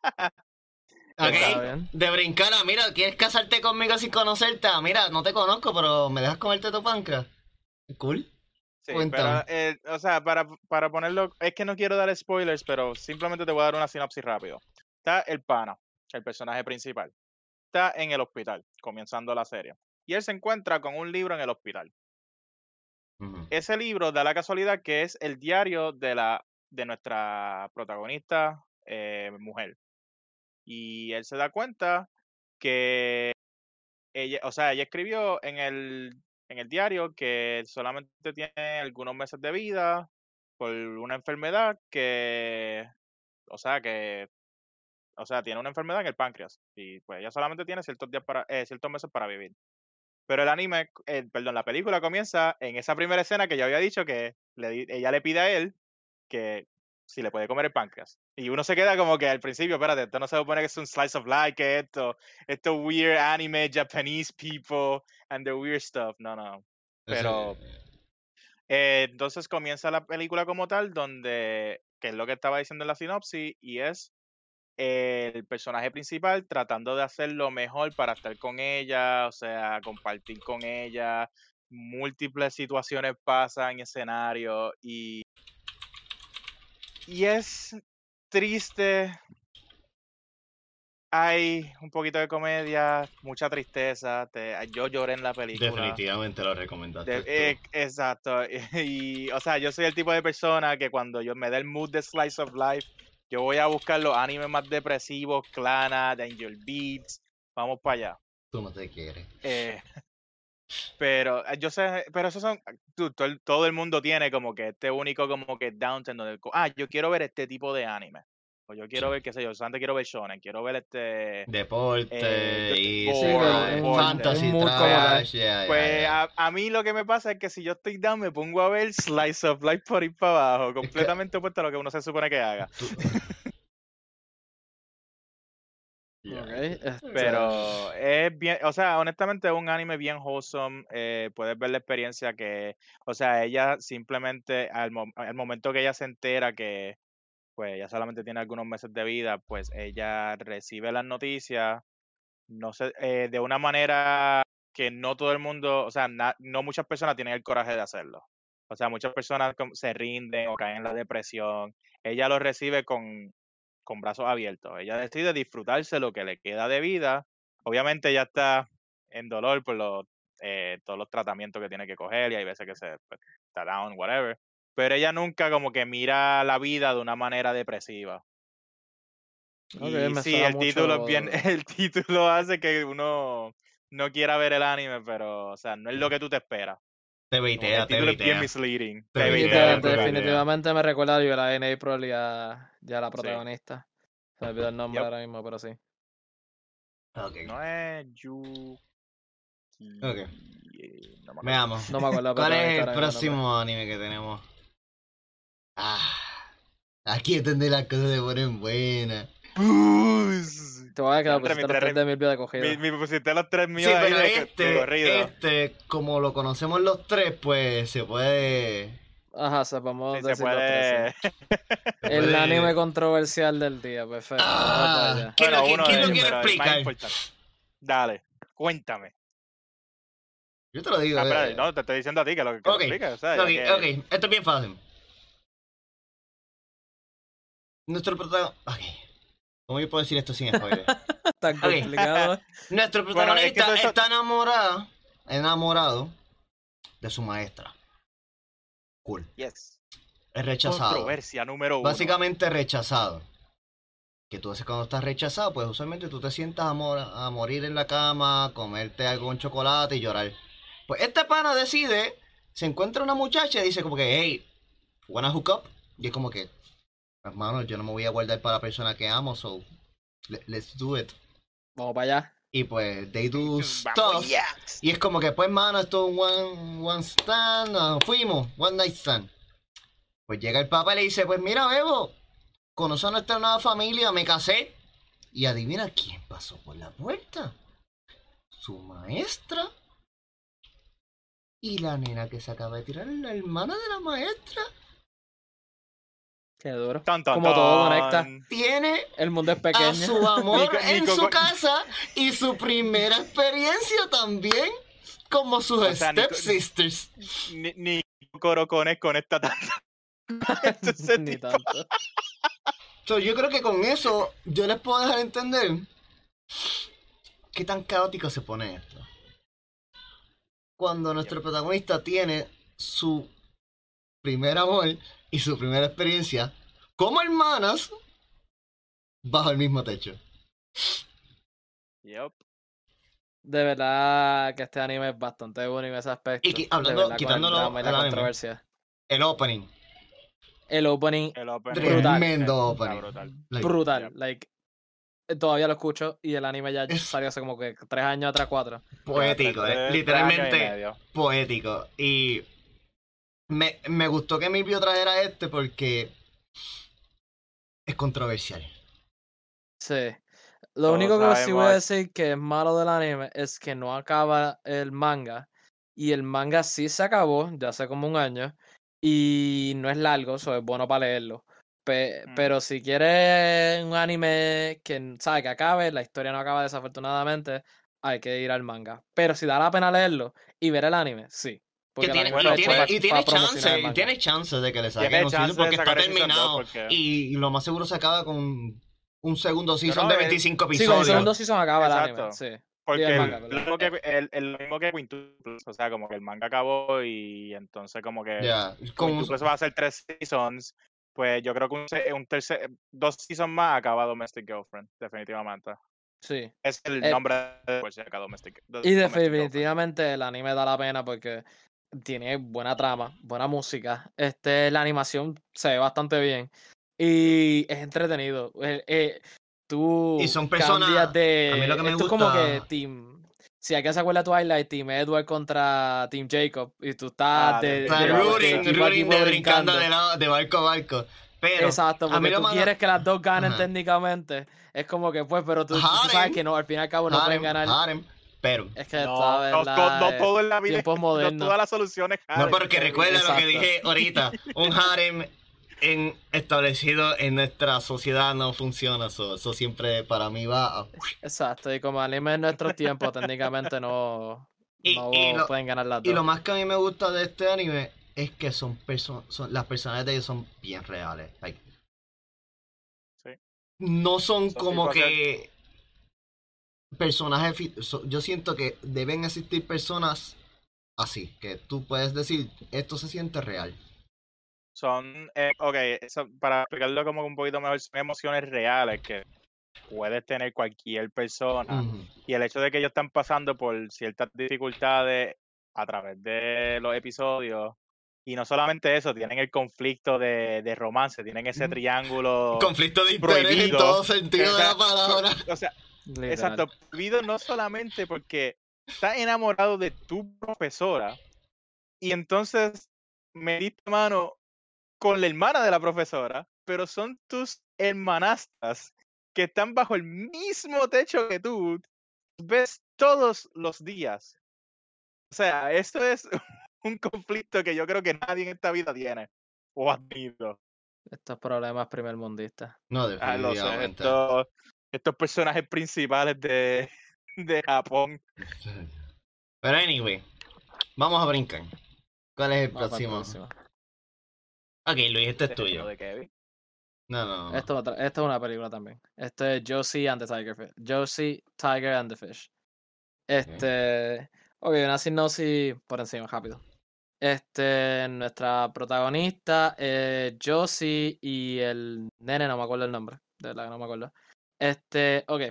[laughs] Ok. De brincar a, mira, ¿quieres casarte conmigo sin conocerte? Ah, Mira, no te conozco, pero ¿me dejas comerte tu páncreas? Cool. Sí, Cuéntame. pero, eh, o sea, para, para ponerlo, es que no quiero dar spoilers, pero simplemente te voy a dar una sinopsis rápido. Está el pana, el personaje principal. Está en el hospital, comenzando la serie. Y él se encuentra con un libro en el hospital. Ese libro da la casualidad que es el diario de, la, de nuestra protagonista eh, mujer. Y él se da cuenta que ella, o sea, ella escribió en el, en el diario que solamente tiene algunos meses de vida por una enfermedad que, o sea, que, o sea, tiene una enfermedad en el páncreas y pues ella solamente tiene ciertos días para, eh, ciertos meses para vivir. Pero el anime, eh, perdón, la película comienza en esa primera escena que yo había dicho que le, ella le pide a él que si le puede comer el páncreas. Y uno se queda como que al principio, espérate, esto no se supone que es un slice of life, que es esto, esto weird anime, Japanese people, and the weird stuff. No, no. Pero- Ese- Eh, entonces comienza la película como tal, donde, que es lo que estaba diciendo en la sinopsis, y es el personaje principal tratando de hacer lo mejor para estar con ella, o sea, compartir con ella. Múltiples situaciones pasan, escenarios, y, y es triste. Hay un poquito de comedia, mucha tristeza. te- yo lloré en la película. Definitivamente lo recomendaste. De- eh, exacto. [laughs] Y, o sea, yo soy el tipo de persona que cuando yo me da el mood de Slice of Life, yo voy a buscar los animes más depresivos, Clana, Danger Beats. Vamos para allá. Tú no te quieres. Eh, [laughs] pero eh, yo sé, pero esos son, tú- todo, el- todo el mundo tiene como que este único como que downtown donde, ah, yo quiero ver este tipo de anime. O yo quiero Sí. ver, qué sé yo, solamente quiero ver shonen, quiero ver este... Deporte, Eh, y sí, fantasy, trash, Pues a, a mí lo que me pasa es que si yo estoy down me pongo a ver Slice of Life por ir para abajo, completamente opuesto a lo que uno se supone que haga. [laughs] Este, Pero es bien, o sea, honestamente es un anime bien wholesome. eh, puedes ver la experiencia que, o sea, ella simplemente al, mo- al momento que ella se entera que, pues, ella solamente tiene algunos meses de vida, pues ella recibe las noticias, no sé, eh, de una manera que no todo el mundo, o sea, no muchas personas tienen el coraje de hacerlo. O sea, muchas personas se rinden o caen en la depresión. Ella lo recibe con, con brazos abiertos. Ella decide disfrutarse lo que le queda de vida. Obviamente ella está en dolor por los, eh, todos los tratamientos que tiene que coger y hay veces que se pues, está down, whatever. Pero ella nunca como que mira la vida de una manera depresiva. Ok, y sí, el título es bien, [laughs] el título hace que uno no quiera ver el anime, pero, o sea, no es lo que tú te esperas. Te baitea, el te título es bien misleading. Te Te baitea, baitea, definitivamente me recuerda a Viola en April y a, ya la Sí. protagonista. Se me olvidó el nombre Yep. ahora mismo, pero sí. Ok. No es Yuki. Ok. eh, no me acuerdo. Veamos. No me acuerdo. la ¿Cuál es el próximo anime que tenemos? Ah, aquí es donde las cosas se ponen buenas. Te voy a quedar pues, mi los tres- tres de Milvio de cogida. Mi, mi pusiste los tres míos Sí, ahí pero de, de este, corrido. este, como lo conocemos los tres, pues se puede. Ajá, se podemos Sí, se los tres, puede. sí. [laughs] El puede- anime controversial del día, perfecto. Ah. ¿Quién lo- Bueno, de quiere explicar? Dale, cuéntame. Yo te lo digo. Ah, eh, espera, no, te estoy diciendo a ti que lo que, que lo Ok, expliques, o sea, ya Ok, que- ok, esto es bien fácil. Nuestro protagonista. ¿Cómo yo puedo decir esto sin spoiler? [laughs] Tan complicado. [laughs] Nuestro Bueno, es que protagonista está enamorado, enamorado de su maestra. Cool. Yes. Es rechazado. Controversia número uno. Básicamente rechazado. Que tú haces cuando estás rechazado, pues usualmente tú te sientas a, mor- a morir en la cama, comerte algo con chocolate y llorar. Pues este pana decide, se encuentra una muchacha y dice como que, hey, wanna hook up? Y es como que, hermano, yo no me voy a guardar para la persona que amo, so le- let's do it. Vamos para allá. Y pues, they do Vamos stuff. Y es como que, pues, mano, esto es un one, one stand, fuimos, one night stand. Pues llega el papá y le dice, pues mira, Bebo, conocí a nuestra nueva familia, me casé. Y adivina quién pasó por la puerta. Su maestra. Y la nena que se acaba de tirar, la hermana de la maestra, Qué duro. Tan, tan, Como todo conecta. tiene El mundo es a pequeño. su amor Nico- en Nico- su casa y su primera experiencia también, como sus O sea, Nico- stepsisters. Ni, ni corocones con esta taza. [laughs] Ese Ni tipo. tanto. So, yo creo que con eso yo les puedo dejar entender qué tan caótico se pone esto. Cuando nuestro protagonista tiene su primer amor y su primera experiencia como hermanas bajo el mismo techo. Yup. De verdad que este anime es bastante bueno en ese aspecto. Y hablando- el quitándolo la anime. El opening. El opening El opening Brutal. Tremendo opening. brutal. Like, brutal. Yep. Like, todavía lo escucho y el anime ya Es- salió hace como que tres años atrás, cuatro. Poético, eh, literalmente poético. Y me, me gustó que Milvio trajera este porque es controversial. Sí. Lo Todos único que sí voy a decir que es malo del anime es que no acaba el manga. Y el manga sí se acabó, ya hace como un año. Y no es largo, eso es bueno para leerlo. Pe- Mm. Pero si quieres un anime que, sabe, que acabe, la historia no acaba desafortunadamente, hay que ir al manga. Pero si da la pena leerlo y ver el anime, sí. Porque Que el tiene, y tiene, pa- y tiene el chance, y tiene chance de que le saquen un season porque está el terminado. porque- Y lo más seguro se acaba con un segundo season no, de eh, 25 Sí, con el episodios. segundo season acaba el Exacto. anime, sí. Porque el el, manga, mismo que, el, el- mismo que o sea, como que el manga acabó y entonces como que Quintuple va a hacer tres seasons, pues yo creo que un, se- un tercer, dos seasons más acaba Domestic Girlfriend, definitivamente. Sí. Es el Eh, nombre de acaba Domestic, Y Domestic Girlfriend. definitivamente el anime da la pena porque tiene buena trama, buena música. Este, la animación se ve bastante bien. Y es entretenido. Eh, eh, tú Y son personas- cambias de. a mí lo que me es como que gusta- Team. Si alguien se acuerda de Twilight, Team Edward contra Team Jacob. Y tú estás Ah, de, de- de- rooting, brincando brincando. de, lado- de barco a barco. Pero Exacto, a mí lo tú más- quieres que las dos ganen Ajá. técnicamente. Es como que, pues, pero tú, tú sabes que no, al fin y al cabo no harem, pueden ganar. harem, pero Es que No, no, la- no, no todo en la vida, [laughs] no todas las soluciones. no porque recuerda lo que dije ahorita, un harem en, establecido en nuestra sociedad no funciona, eso, eso siempre para mí va a... Exacto, y como anime en nuestros tiempos, técnicamente no, Y- no y lo- pueden ganar las Y lo dos. más que a mí me gusta de este anime es que son personas, las personas de ellos son bien reales. like, Sí. No son Son como que personajes. yo siento que deben existir personas así, que tú puedes decir, esto se siente real. Son, eh, ok, eso, para explicarlo como un poquito mejor, son emociones reales que puedes tener cualquier persona. Y el hecho de que ellos están pasando por ciertas dificultades a través de los episodios. Y no solamente eso, tienen el conflicto de, de romance, tienen ese triángulo. Conflicto de interés en prohibido. todo sentido de la palabra. O sea, Literal. exacto, prohibido no solamente porque estás enamorado de tu profesora y entonces me diste mano con la hermana de la profesora, pero son tus hermanastras que están bajo el mismo techo que tú, ves todos los días. O sea, esto es [laughs] un conflicto que yo creo que nadie en esta vida tiene o ha tenido. Estos problemas primermundistas. No, Ah, lo sé, definitivamente. Estos, personajes principales de, [laughs] de Japón. Pero anyway, vamos a brincar. ¿Cuál es el Vamos próximo? próximo. Ok, Luis, este es tuyo. de Kevin. No, no, no. Esto, esto es una película también. Esto es Josie and the Tiger Fish. Josie, Tiger and the Fish. Este. Ok, una sinopsis por encima, rápido. Este, nuestra protagonista es Josie y el nene, no me acuerdo el nombre. De verdad que no me acuerdo. Este, ok.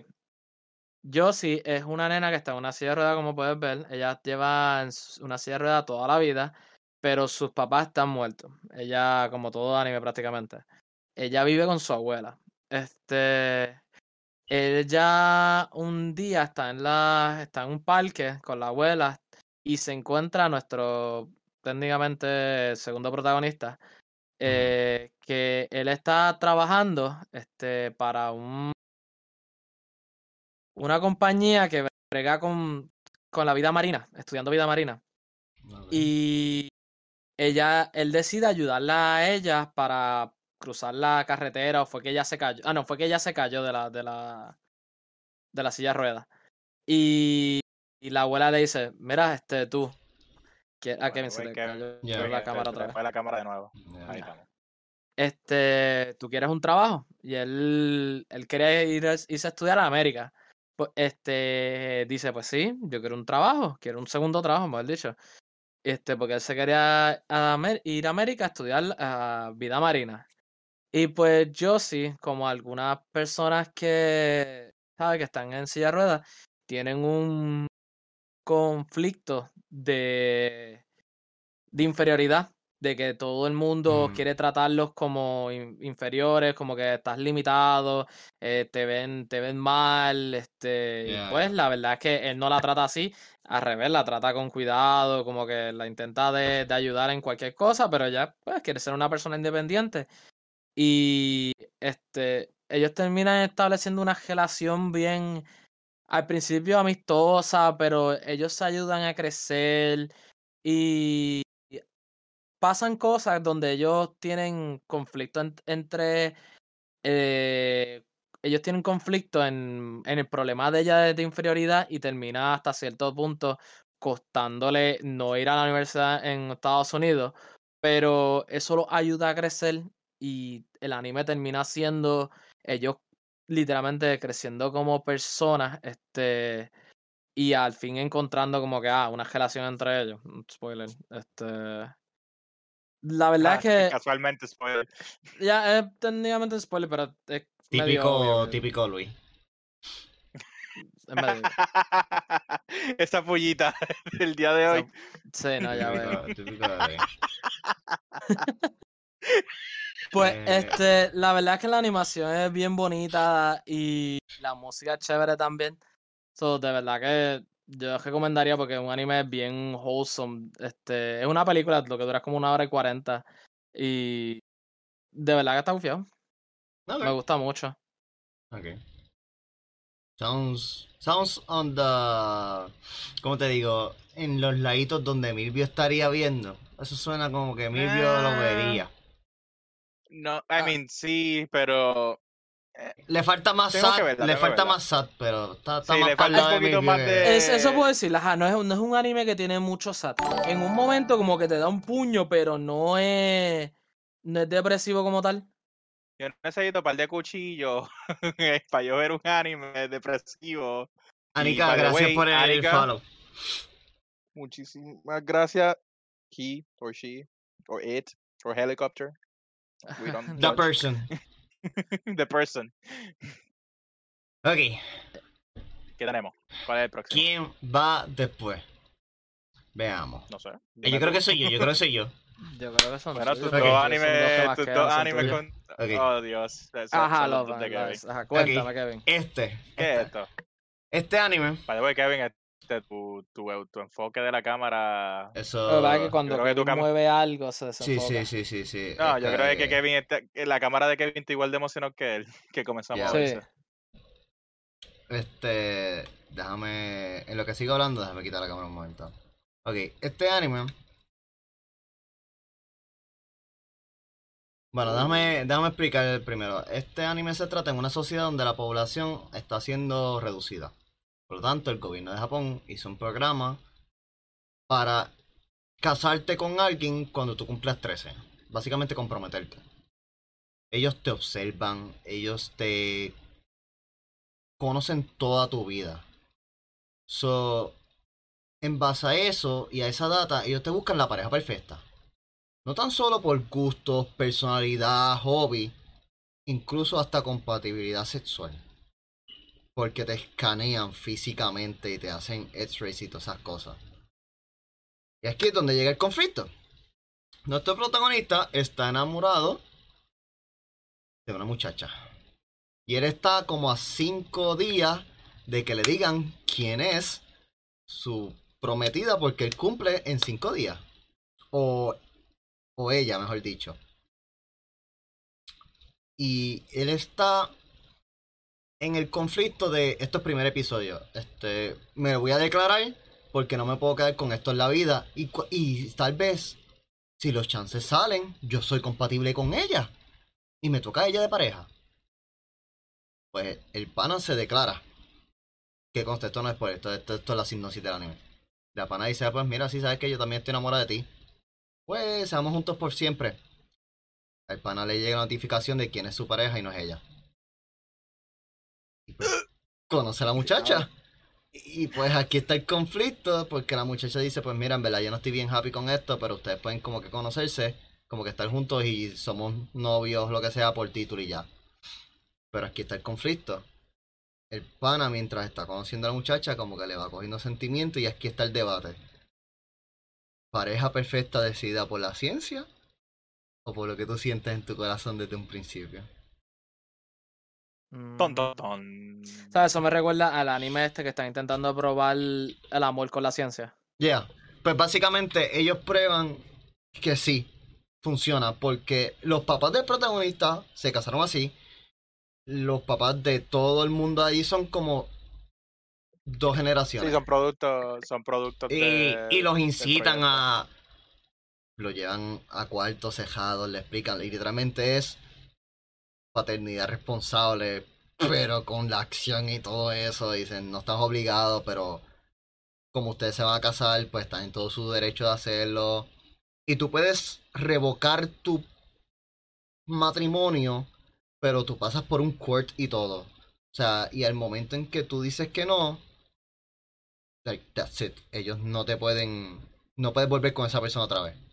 Josie es una nena que está en una silla de ruedas, como puedes ver. Ella lleva en una silla de ruedas toda la vida, pero sus papás están muertos. Ella, como todo anime prácticamente ella vive con su abuela. Este, ella un día está en la, está en un parque con la abuela y se encuentra nuestro técnicamente segundo protagonista, eh, que él está trabajando, este, para un una compañía que brega con, con la vida marina, estudiando vida marina. Y ella, él decide ayudarla a ella para cruzar la carretera o fue que ella se cayó. Ah, no, fue que ella se cayó de la, de la, de la silla de ruedas. Y, y la abuela le dice, mira, este, tú. Que, a By the Kevin se le Kevin, cayó Ya. la Kevin, cámara otra vez. fue la cámara de nuevo. Ya. Ahí estamos. Este, ¿tú quieres un trabajo? Y él, él quería ir, a- irse a estudiar a América. Pues, este, dice, pues sí, yo quiero un trabajo, quiero un segundo trabajo, mejor dicho. Este, porque él se quería ir a América a estudiar ah, vida marina. Y pues yo sí, como algunas personas que, ¿sabes? Que están en silla de ruedas, tienen un conflicto de, de inferioridad, de que todo el mundo Mm. quiere tratarlos como in- inferiores, como que estás limitado, eh, te ven, te ven mal, este, y Ya, pues ya. la verdad es que él no la trata así, al revés, la trata con cuidado, como que la intenta de, de ayudar en cualquier cosa, pero ella pues quiere ser una persona independiente. Y este, ellos terminan estableciendo una relación bien al principio amistosa, pero ellos se ayudan a crecer y pasan cosas donde ellos tienen conflicto en- entre eh, ellos tienen conflicto en, el problema de ella de, inferioridad y termina hasta cierto punto costándole no ir a la universidad en Estados Unidos, pero eso los ayuda a crecer y el anime termina siendo ellos literalmente creciendo como personas, este, y al fin encontrando como que, ah, una relación entre ellos. Spoiler. Este. La verdad Ah, es que. Casualmente, spoiler. Ya es técnicamente spoiler, pero es medio Típico, obvio que- típico Luis. es medio- [laughs] Esa pullita [laughs] del día de hoy. Sí, no, ya veo. Típico, de Luis. [laughs] Pues, Eh, este, la verdad es que la animación es bien bonita y la música es chévere también. So, de verdad que yo recomendaría porque es un anime bien wholesome. Este, es una película, lo que dura como una hora y cuarenta. Y de verdad que está. Ok. Me gusta mucho. Ok. Sounds, sounds on the, ¿cómo te digo? En los laditos donde Milvio estaría viendo. Eso suena como que Milvio lo Ah. vería. No, I Ah. mean, sí, pero Le falta más Tengo sad, verla, le falta más sad, pero está, está Sí, más le falta un poquito más de- Es- eso puedo decir, ajá, no es, un- no es un anime que tiene mucho sat. En un momento como que te da un puño, pero no es, no es depresivo como tal. yo necesito un par de cuchillos [laughs] para yo ver un anime depresivo. Anika, gracias way, por el Anika, follow. Muchísimas gracias. He or she or it or helicopter. We don't The judge. person. [laughs] [laughs] The person. Ok, ¿Qué tenemos? ¿Cuál es el próximo? ¿quién va después? Veamos. No sé. Eh, Yo creo que soy yo, yo creo que soy yo. [laughs] Yo creo que son Bueno, tus dos animes, tus dos animes con... Ok. Oh, Dios. Ajá, los. Ajá, cuéntame, Kevin. Este, ¿Qué es este, esto? este anime the way, Kevin, este, tu, tu, tu enfoque de la cámara. Eso. Que cuando creo que tú mueve algo se Sí, desenfoca. sí, sí, sí, sí. No, yo creo que este, Kevin está, la cámara de Kevin está igual de emocionado que él, [laughs] que comenzamos Ya. a Sí. Este. Déjame. En lo que sigo hablando, déjame quitar la cámara un momento. Ok, este anime. Bueno, déjame, déjame explicar primero. Este anime se trata en una sociedad donde la población está siendo reducida. Por lo tanto, el gobierno de Japón hizo un programa para casarte con alguien cuando tú cumplas 13. Básicamente comprometerte. Ellos te observan, ellos te conocen toda tu vida. So, en base a eso y a esa data, ellos te buscan la pareja perfecta. No tan solo por gustos, personalidad, hobby, incluso hasta compatibilidad sexual. Porque te escanean físicamente y te hacen X-rays y todas esas cosas. Y aquí es donde llega el conflicto. Nuestro protagonista está enamorado de una muchacha. Y él está como a cinco días de que le digan quién es su prometida porque él cumple en cinco días. O, o ella, mejor dicho. Y él está en el conflicto de estos primer episodio. Este, me voy a declarar porque no me puedo quedar con esto en la vida. Y, tal vez, si los chances salen, yo soy compatible con ella. Y me toca a ella de pareja. Pues el pana se declara. Que conste, esto no es por esto, esto, es la sinopsis del anime. La pana dice, "Ah, pues mira, si sabes que yo también estoy enamorada de ti. Pues seamos juntos por siempre. Al pana le llega la notificación de quién es su pareja y no es ella. Y pues, conoce a la muchacha. Y pues aquí está el conflicto, porque la muchacha dice, pues mira, en verdad yo no estoy bien happy con esto, pero ustedes pueden como que conocerse, como que estar juntos y somos novios, lo que sea, por título y ya. Pero aquí está el conflicto. El pana, mientras está conociendo a la muchacha, como que le va cogiendo sentimiento y aquí está el debate. ¿Pareja perfecta decidida por la ciencia? ¿O por lo que tú sientes en tu corazón desde un principio? Mm. Ton, ton, ton. O sea, eso me recuerda al anime este que están intentando probar el amor con la ciencia. Ya, pues básicamente ellos prueban que sí, funciona, porque los papás del protagonista se casaron así, los papás de todo el mundo ahí son como dos generaciones. Sí, son productos, son productos y, de- y los incitan a... Lo llevan a cuartos cejados, le explican, y literalmente es paternidad responsable, pero con la acción y todo eso, dicen, no estás obligado, pero como ustedes se van a casar, pues están en todo su derecho de hacerlo. Y tú puedes revocar tu matrimonio, pero tú pasas por un court y todo. O sea, y al momento en que tú dices que no, like, that's it. Ellos no te pueden, no puedes volver con esa persona otra vez.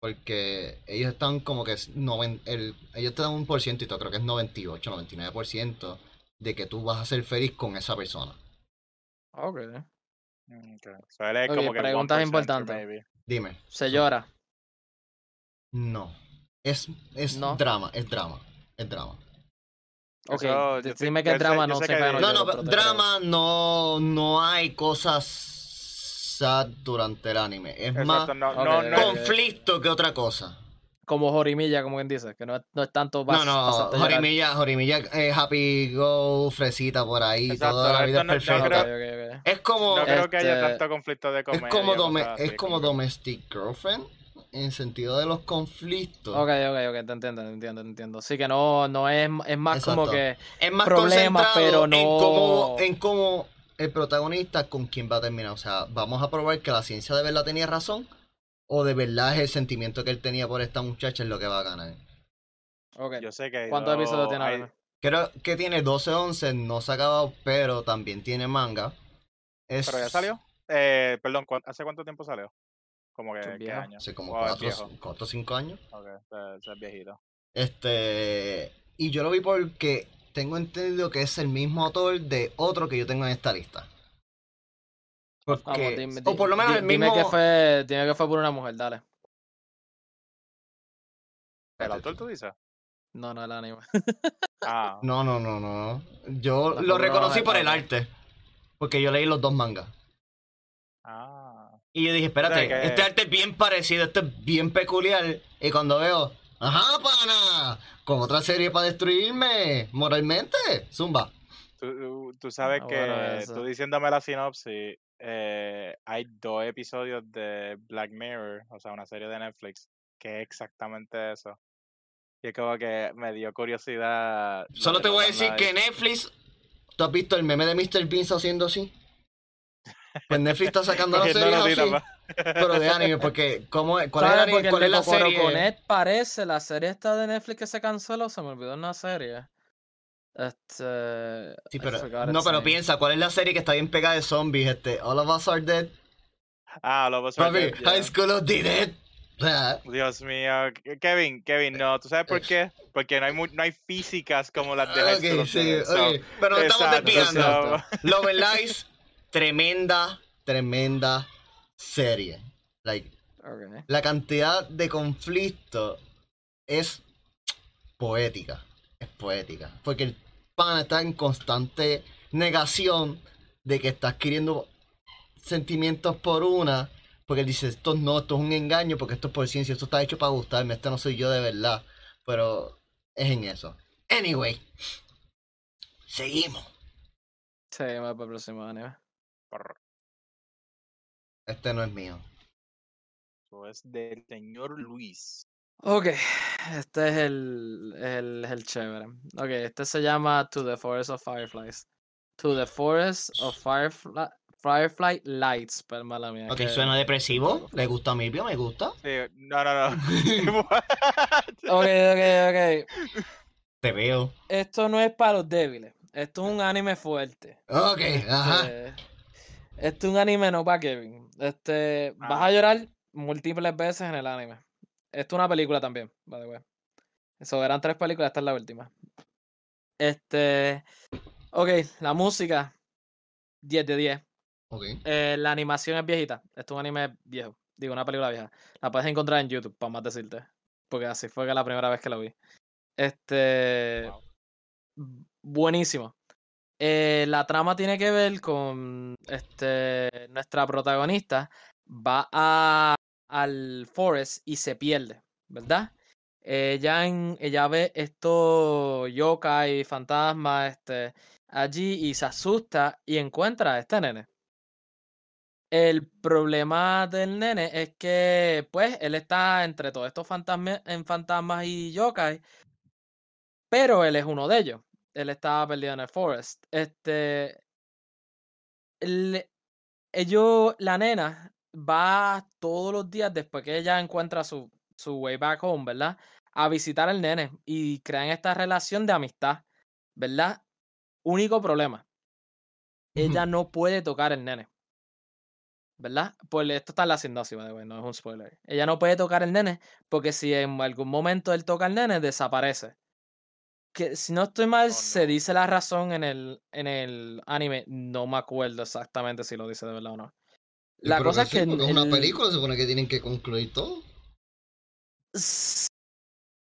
Porque ellos están como que es noven- el, ellos te dan un por ciento y todo, creo que es 98, 99% de que tú vas a ser feliz con esa persona. Ok. Mm, ok. So, él es Ok, como que preguntas 1% importantes. maybe. Dime. Se llora. No. Es, es No. drama, es drama. Es drama. Ok, Eso, sé- dime que sé- drama, no sé sé que- qué No, no, pero drama no, no hay cosas sad durante el anime. Es más Exacto, no, no es- conflicto que otra cosa. Como Jorimilla, como quien dice, que no es, no es tanto No, no. Jorimilla, Jorimilla, eh, Happy Go, fresita por ahí, Exacto, toda la vida es perfecta. creo-. Es como, no creo que haya Este, tanto conflicto de es comedia. como, o dome- es como domestic girlfriend en sentido de los conflictos. Ok, ok, ok, te entiendo, te entiendo, te entiendo. Sí que no, no es, es más como que Es más Problemas, pero en no- cómo, en cómo el protagonista con quién va a terminar. O sea, vamos a probar que la ciencia de verdad tenía razón o de verdad es el sentimiento que él tenía por esta muchacha es lo que va a ganar. Ok. Yo sé que ¿Cuántos episodios tiene ahora? Creo que tiene 12 11, no se ha acabado, pero también tiene manga. Es, ¿Pero ya salió? Eh, perdón, ¿cuán- ¿hace cuánto tiempo salió? Como que, ¿qué año? Hace como Oh, es 4 viejo. o 5 años. Ok, ese es viejito. Este. Y yo lo vi porque tengo entendido que es el mismo autor de otro que yo tengo en esta lista. Porque, Vamos, dime, o por lo menos el dime mismo. que fue, dime que fue por una mujer, dale. ¿El autor tú dices? No, no el anime. [laughs] Ah, No, no, no, no. Yo La lo reconocí por el arte. Porque yo leí los dos mangas. Ah. Y yo dije, espérate, que- este arte es bien parecido, esto es bien peculiar. Y cuando veo, ajá, pana, con otra serie para destruirme moralmente, zumba. Tú, tú sabes Ah, que bueno, tú diciéndome la sinopsis, eh, hay dos episodios de Black Mirror, o sea, una serie de Netflix, que es exactamente eso. Y es como que me dio curiosidad. lo Solo te voy a decir que Netflix, ¿tú has visto el meme de Mr. Beast haciendo así? [laughs] Pues Netflix está sacando la serie así. Pero de anime, porque ¿cómo es? ¿cuál es, cuál es la serie? Connect parece la serie esta de Netflix que se canceló, se me olvidó una serie. Este. Sí, pero, no, pero name. piensa, ¿cuál es la serie que está bien pegada de zombies? Este, All of Us Are Dead. Ah, lo vas a Papi, ver, ya. High School of the Dead. Ah, Dios mío, Ke- Kevin, Kevin, no, ¿tú sabes por qué? Porque no hay no hay físicas como las de High School Ok, of the sí, Dead, so-. Pero nos estamos desviando. Love and Lies, tremenda, tremenda serie. Like, la cantidad de conflicto es poética. Es poética. Porque el pan está en constante negación de que está adquiriendo sentimientos por una. Porque él dice, esto no, esto es un engaño, porque esto es por ciencia, esto está hecho para gustarme, este no soy yo de verdad. Pero es en eso. Anyway. Seguimos. Va para el próximo anime. Por- Este no es mío. Eso es del señor Luis. Ok, este es el, el, el chévere. Ok, este se llama To the Forest of Fireflies. To the Forest of Firefly, Firefly Lights, pero mala mía. Ok, que- suena depresivo. ¿Le gusta a Milvio? ¿Me gusta? Sí, no, no, no. [laughs] Ok, ok, ok. Te veo. Esto no es para los débiles. Esto es un anime fuerte. Ok, ajá. Este, es un anime no para Kevin. Este, vas Ah. a llorar múltiples veces en el anime. Esto es una película también, by the way. Eso eran tres películas, esta es la última. Este, ok, la música 10 de 10. Ok. Eh, la animación es viejita. Esto es un anime viejo. Digo, una película vieja. La puedes encontrar en YouTube, para más decirte. Porque así fue que la primera vez que la vi. Este. Wow. Buenísimo. Eh, la trama tiene que ver con este. Nuestra protagonista va a, al forest y se pierde, ¿verdad? Ella, ve estos yokai, fantasmas, este, allí y se asusta y encuentra a este nene. El problema del nene es que, pues, él está entre todos estos fantasmas, en fantasmas y yokai, pero él es uno de ellos. Él estaba perdido en el forest. Este, el- ellos, la nena va todos los días después que ella encuentra su, su way back home, ¿verdad? A visitar al nene y crean esta relación de amistad, ¿verdad? Único problema. Ella no puede tocar el nene. ¿Verdad? Pues esto está en la sinopsis, way, no es un spoiler. Ella no puede tocar el nene porque si en algún momento él toca al nene, desaparece. Que si no estoy mal, Oh, se dice la razón en el, en el anime. No me acuerdo exactamente si lo dice de verdad o no. La Pero cosa es sí, que. es una el- película, se supone que tienen que concluir todo.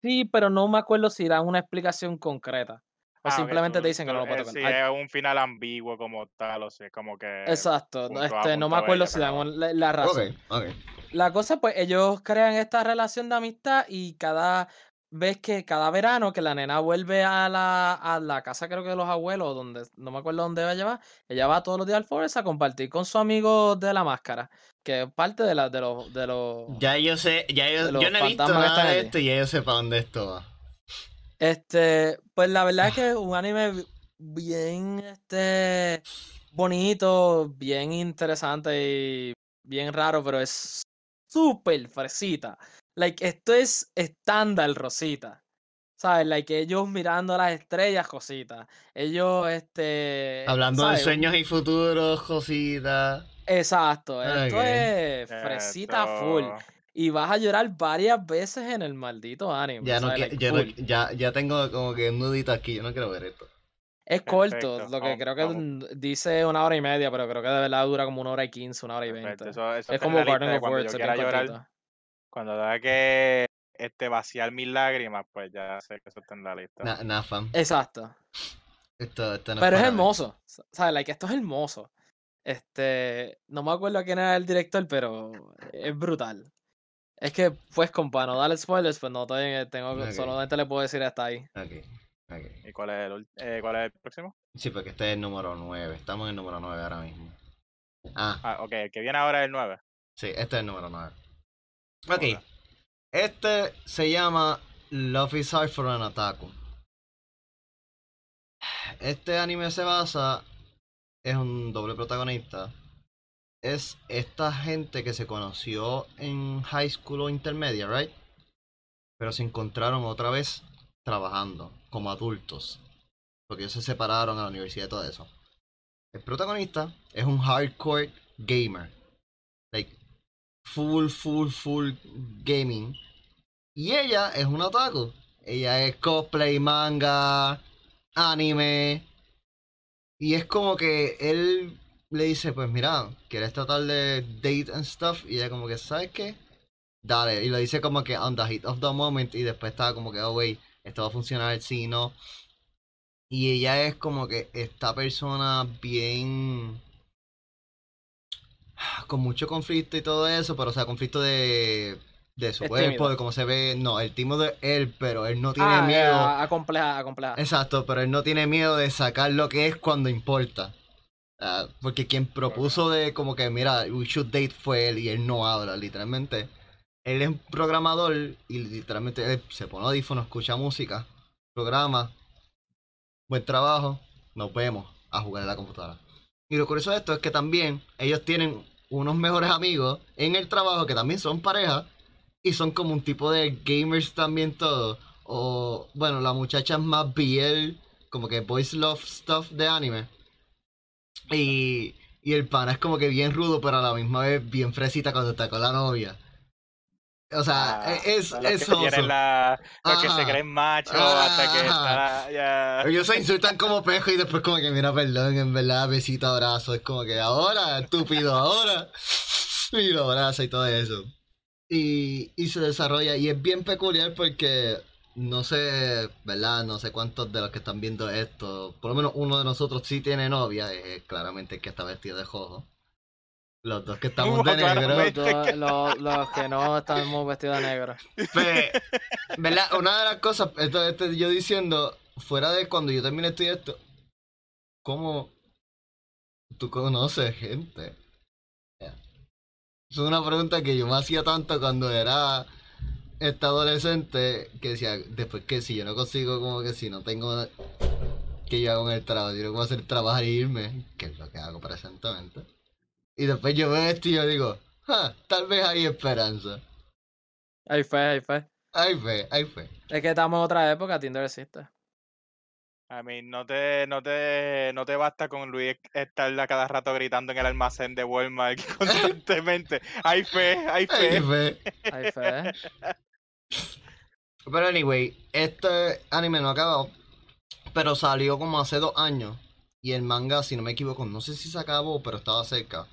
Sí, pero no me acuerdo si dan una explicación concreta. O Ah, simplemente te dicen que no lo puedo eh, tocar. Si Al- es un final ambiguo como tal, o sea, como que... Exacto. Este, no me acuerdo si dan la, la razón. Ok, ok. La cosa, pues, ellos crean esta relación de amistad y cada vez que, cada verano que la nena vuelve a la, a la casa, creo que de los abuelos, donde, no me acuerdo dónde va a llevar, ella va todos los días al forest a compartir con su amigo de la máscara, que es parte de, la, de los, de los, Ya yo sé, ya yo, yo no he visto nada de allí. esto y ya yo sé para dónde esto va. Este, pues la verdad es que es [sighs] un anime bi- bien, este, bonito, bien interesante y bien raro, pero es súper fresita. Like, esto es estándar rosita. ¿Sabes? Like, ellos mirando las estrellas, cositas. Ellos, este, Hablando de sueños y futuros, cositas. Exacto, esto Ok. es fresita full. Esto- Y vas a llorar varias veces en el maldito anime. Ya no, Like, yo no- full. ya, ya tengo como que un nudito aquí, yo no quiero ver esto. Es corto, Perfecto, lo que creo que vamos. dice una hora y media, pero creo que de verdad dura como una hora y quince, una hora y veinte. Es como Garden de of Words, yo quiera llorar, cortito. Cuando tenga que este, vaciar mis lágrimas, pues ya sé que eso está en la lista. Na- Nada, fam. Exacto. Esto, esto no Pero es hermoso, s- ¿sabes? Like, esto es hermoso. Este, no me acuerdo quién era el director, pero es brutal. Es que, pues, compa, no darle spoilers, pues no estoy- tengo, Ok. solamente le puedo decir hasta ahí. Ok, ok. ¿Y cuál es el, eh, cuál es el próximo? Sí, porque este es el número 9. Estamos en el número 9 ahora mismo. Ah, Ah, ok, el que viene ahora es el 9. sí, este es el número 9. Ok. Este se llama Love is Hard for an Otaku. Este anime se basa. Es un doble protagonista. Es esta gente que se conoció en high school o intermedia, ¿right? Pero se encontraron otra vez trabajando como adultos. Porque ellos se separaron a la universidad y todo eso. El protagonista es un hardcore gamer. Full, full, full gaming. Y ella es una otaku. Ella es cosplay, manga, anime. Y es como que él le dice, pues mira, ¿quieres tratar de date and stuff? Y ella como que, ¿sabes qué? Dale. Y lo dice como que on the heat of the moment. Y después estaba como que, oh, wait, esto va a funcionar, sí, no. Y ella es como que esta persona bien con mucho conflicto y todo eso, pero o sea, conflicto de, de su Es cuerpo, tímido. de cómo se ve, no, el timo de él, pero él no tiene Ah, miedo, a, compleja, a compleja. exacto, pero él no tiene miedo de sacar lo que es cuando importa. Ah, porque quien propuso de como que, mira, we should date fue él y él no habla, literalmente. Él es un programador y literalmente él se pone audífonos, escucha música, programa, buen trabajo, nos vemos a jugar en la computadora. Y lo curioso de esto es que también ellos tienen unos mejores amigos en el trabajo que también son pareja y son como un tipo de gamers también todo. O bueno, la muchacha es más BL, como que boys love stuff de anime. Y, y el pana es como que bien rudo, pero a la misma vez bien fresita cuando está con la novia. O sea, Ah, es, son los es que la, los que se creen machos hasta que está ya. Ellos se insultan como pejo y después como que mira, perdón, en verdad, besito, abrazo. Es como que ahora, estúpido, ahora. [laughs] Y lo abraza y todo eso. Y, y se desarrolla y es bien peculiar porque no sé, ¿verdad? No sé cuántos de los que están viendo esto, por lo menos uno de nosotros sí tiene novia, es claramente el que está vestido de jojo. Los dos que estamos de claro, negro. Los, los- los que no estamos vestidos de negro. ¿verdad? Una de las cosas, esto, esto yo diciendo, fuera de cuando yo terminé estudiar esto, ¿cómo tú conoces gente? Es una pregunta que yo me hacía tanto cuando era este adolescente, que decía, después que si yo no consigo, como que si no tengo que yo hago en el trabajo, yo no puedo hacer trabajar y irme, que es lo que hago presentemente. Y después yo veo esto y yo digo, "Ja, tal vez hay esperanza. Hay fe, hay fe. Hay fe, hay fe. Es que estamos en otra época, Tinder existe. A mí no te, no te, no te basta con Luis estar a cada rato gritando en el almacén de Walmart [laughs] constantemente. Hay fe, hay Hay fe. fe. Hay fe. Pero anyway, este anime no ha acabado. Pero salió como hace dos años. Y el manga, si no me equivoco, no sé si se acabó, pero estaba cerca.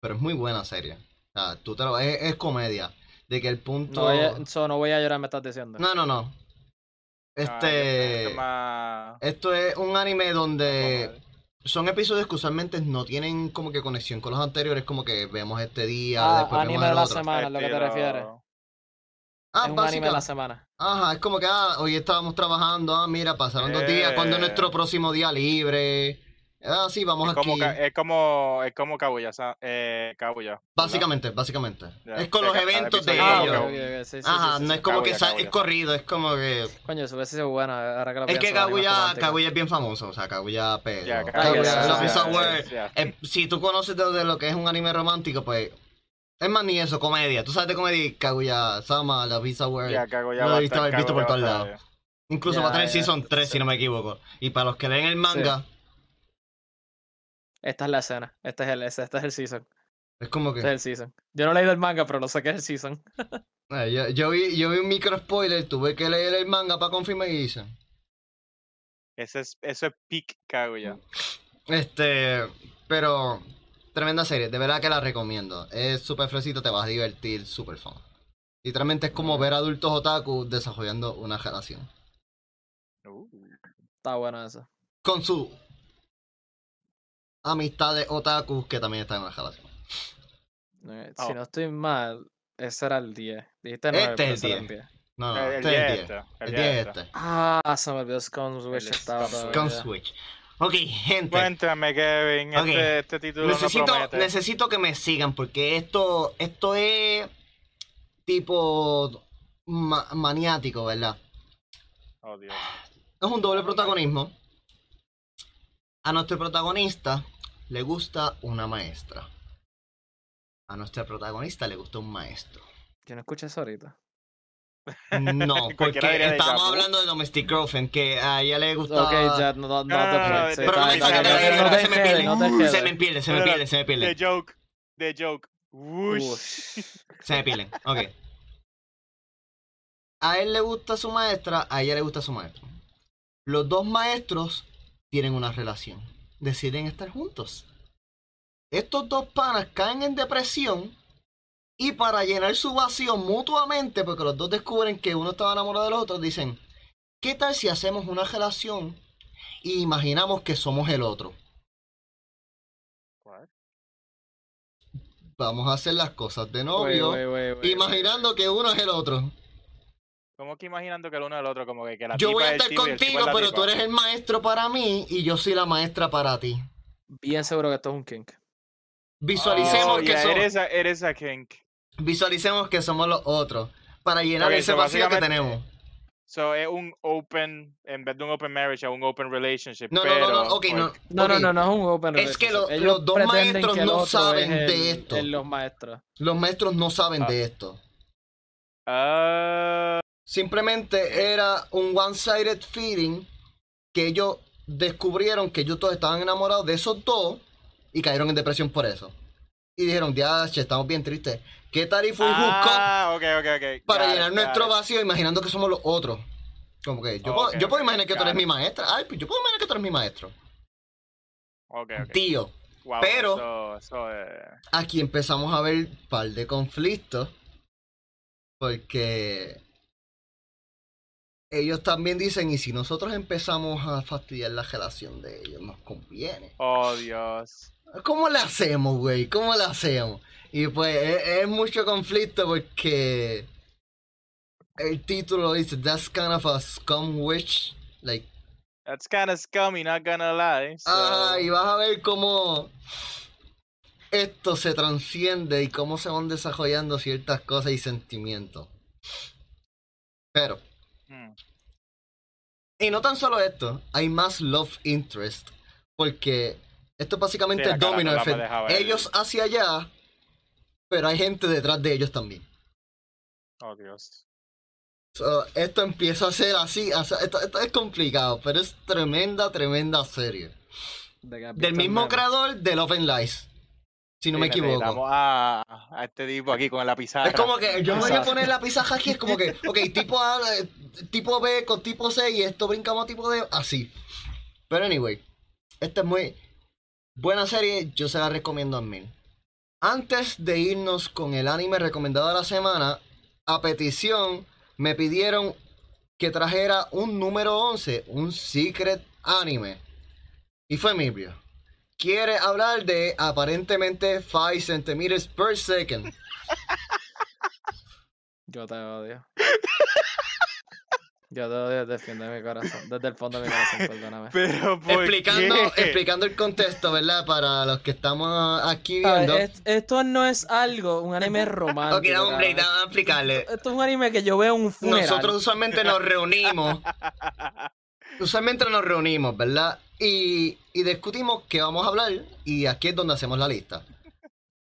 Pero es muy buena serie. O sea, tú te lo, es, es comedia. De que el punto. No voy, a, so, no voy a llorar, me estás diciendo. No, no, no. Ah, Este. esto es más- Esto es un anime donde son episodios que usualmente no tienen como que conexión con los anteriores, como que vemos este día, Ah, después anime vemos de el la otro. semana, es lo que te estilo- refieres. Ah, es un anime de la semana. Ajá, es como que ah, hoy estábamos trabajando, ah, mira, pasaron dos días, ¿cuándo es Eh. nuestro próximo día libre? Ah, sí, vamos Es como, aquí. es como, es como Kaguya, sa- eh, Kaguya. ¿verdad? Básicamente, básicamente. Es con los eventos de Ah, ellos. sí, sí, Ajá, sí, no es como que es corrido, es como que... Coño, eso hubiese sido bueno. Ahora que lo Es que Kaguya. Kaguya es bien famoso, o sea, Kaguya Ah, ya, Aware, ya. eh, si tú conoces de, de lo que es un anime romántico, pues... Es más ni eso, comedia. Tú sabes de comedia, Kaguya, Sama, Love is Aware. Ya, Kaguya lo va a debiste estar- haber visto por todos lados. Incluso va a tener Season 3, sí. si no me equivoco. Y para los que leen el manga, Esta es la escena. Este es el, este es el season. es como que... Este es el season. Yo no he leído el manga, pero no sé qué es el season. Eh, [laughs] yo, yo vi, yo vi un micro spoiler, tuve que leer el manga para confirmar y dice. Ese es, eso es peak Kaguya. Este, pero tremenda serie, de verdad que la recomiendo. Es súper fresito, te vas a divertir, súper fun. Literalmente es como ver adultos otaku desarrollando una relación. Uh. Está bueno eso. Con su amistades otakus que también están en la relación. Eh, Oh. Si no estoy mal, ese era el 10. Dijiste 9, Este es el era el 10. 10. No, no, El- el este es el 10 10. este, el El 10 10 es este. este. Ah, se me olvidó Scum Switch estaba Scum Switch. Ok, gente. Cuéntame, Kevin. Ok. Este, este título no Necesito, promete. necesito que me sigan porque esto, esto es tipo ma- maniático, ¿verdad? Oh, Dios. Es un doble protagonismo. A nuestro protagonista le gusta una maestra. A nuestra protagonista le gusta un maestro. Yo no escuché eso ahorita. No, [laughs] porque Jabu. hablando de Domestic Girlfriend, que a ella le gustaba... Ok, ya, no, no, no, te te se me pierde. Se me pierde, se me pierde, The pierde. joke. The joke. Se me pilen, ok. A él le gusta su maestra, a ella le gusta su maestro. Los dos maestros tienen una relación. Deciden estar juntos. Estos dos panas caen en depresión y para llenar su vacío mutuamente, porque los dos descubren que uno estaba enamorado del otro, dicen, ¿qué tal si hacemos una relación y imaginamos que somos el otro? Vamos a hacer las cosas de novio, imaginando que uno es el otro. ¿Cómo que imaginando que el uno del otro, como que, que la Yo tipa voy a estar contigo, pero tipa? tú eres el maestro para mí y yo soy la maestra para ti. Bien seguro que esto es un kink. Visualicemos Oh, que yeah, somos, eres a, eres a kink. visualicemos que somos los otros para llenar ese so vacío que tenemos. So, es un open, en vez de un open marriage, es un open relationship. No, no, pero, no, no, ok, no. No, no, no, no es un open Es que lo- relationship. Los dos maestros no saben es de el- esto. el- los maestros. Los maestros no saben Ah. de esto. Ah, Simplemente era un one-sided feeling que ellos descubrieron que ellos todos estaban enamorados de esos dos y cayeron en depresión por eso. Y dijeron, ya, che, estamos bien tristes. ¿Qué tal y fue un ah, ok, ok, ok. para got llenar nuestro it. vacío imaginando que somos los otros? Como que yo, puedo, yo puedo imaginar que tú eres it. mi maestra. Ay, pues yo puedo imaginar que tú eres mi maestro. Ok, ok. Tío, Wow, pero- es... aquí empezamos a ver un par de conflictos. Porque ellos también dicen, y si nosotros empezamos a fastidiar la relación de ellos, nos conviene. Oh, Dios. ¿Cómo le hacemos, güey? ¿Cómo le hacemos? Y pues es, es mucho conflicto porque el título dice, That's kind of a scum witch. Like, That's kind of scummy, not gonna lie. So... ah, y vas a ver cómo esto se transciende y cómo se van desarrollando ciertas cosas y sentimientos. Pero, Hmm. y no tan solo esto, hay más love interest. Porque esto es básicamente Sí, el domino effect. Ellos hacia allá, pero hay gente detrás de ellos también. Oh, Dios. So, esto empieza a ser así, o sea, esto, esto es complicado, pero es tremenda, tremenda serie. Del mismo creador de Love and Lies, si no Sí, me equivoco. A, a este tipo aquí con la pizarra. Es como que yo me voy a poner la pizarra aquí, es como que, ok, tipo A, tipo B con tipo C y esto brincamos a tipo D, así. Pero anyway, esta es muy buena serie, yo se la recomiendo a mí. Antes de irnos con el anime recomendado de la semana, a petición me pidieron que trajera un número 11, un secret anime. Y fue Mibrio. Quiere hablar de aparentemente 5 centimeters per second. [laughs] Yo te odio. [laughs] Yo te odio desde el fondo de mi corazón. Desde el fondo de mi corazón, perdóname. [laughs] Pero, ¿por explicando, qué? explicando el contexto, ¿verdad? Para los que estamos aquí ¿Sabes? viendo. Es- Esto no es algo, un anime [laughs] romántico. ok, dame un break, dame a explicarle. Esto es un anime que yo veo un funeral. Nosotros usualmente nos reunimos. [laughs] Usualmente nos reunimos, ¿verdad? Y, y discutimos qué vamos a hablar. Y aquí es donde hacemos la lista.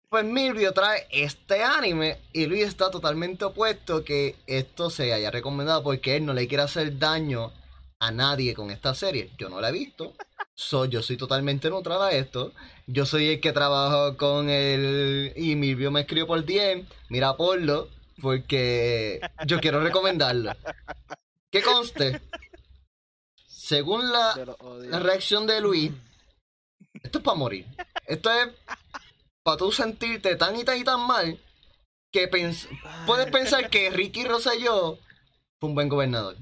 Pues Milvio trae este anime y Luis está totalmente opuesto que esto se haya recomendado porque él no le quiere hacer daño a nadie con esta serie. Yo no la he visto. Soy, yo soy totalmente neutral a esto. Yo soy el que trabaja con el... Y Milvio me escribió por DM. Mira, ponlo. Porque yo quiero recomendarlo. Que conste. Según la, la reacción de Luis, esto es para morir. Esto es para tú sentirte tan y tan y tan mal que pens- puedes pensar que Ricky Rosselló fue un buen gobernador.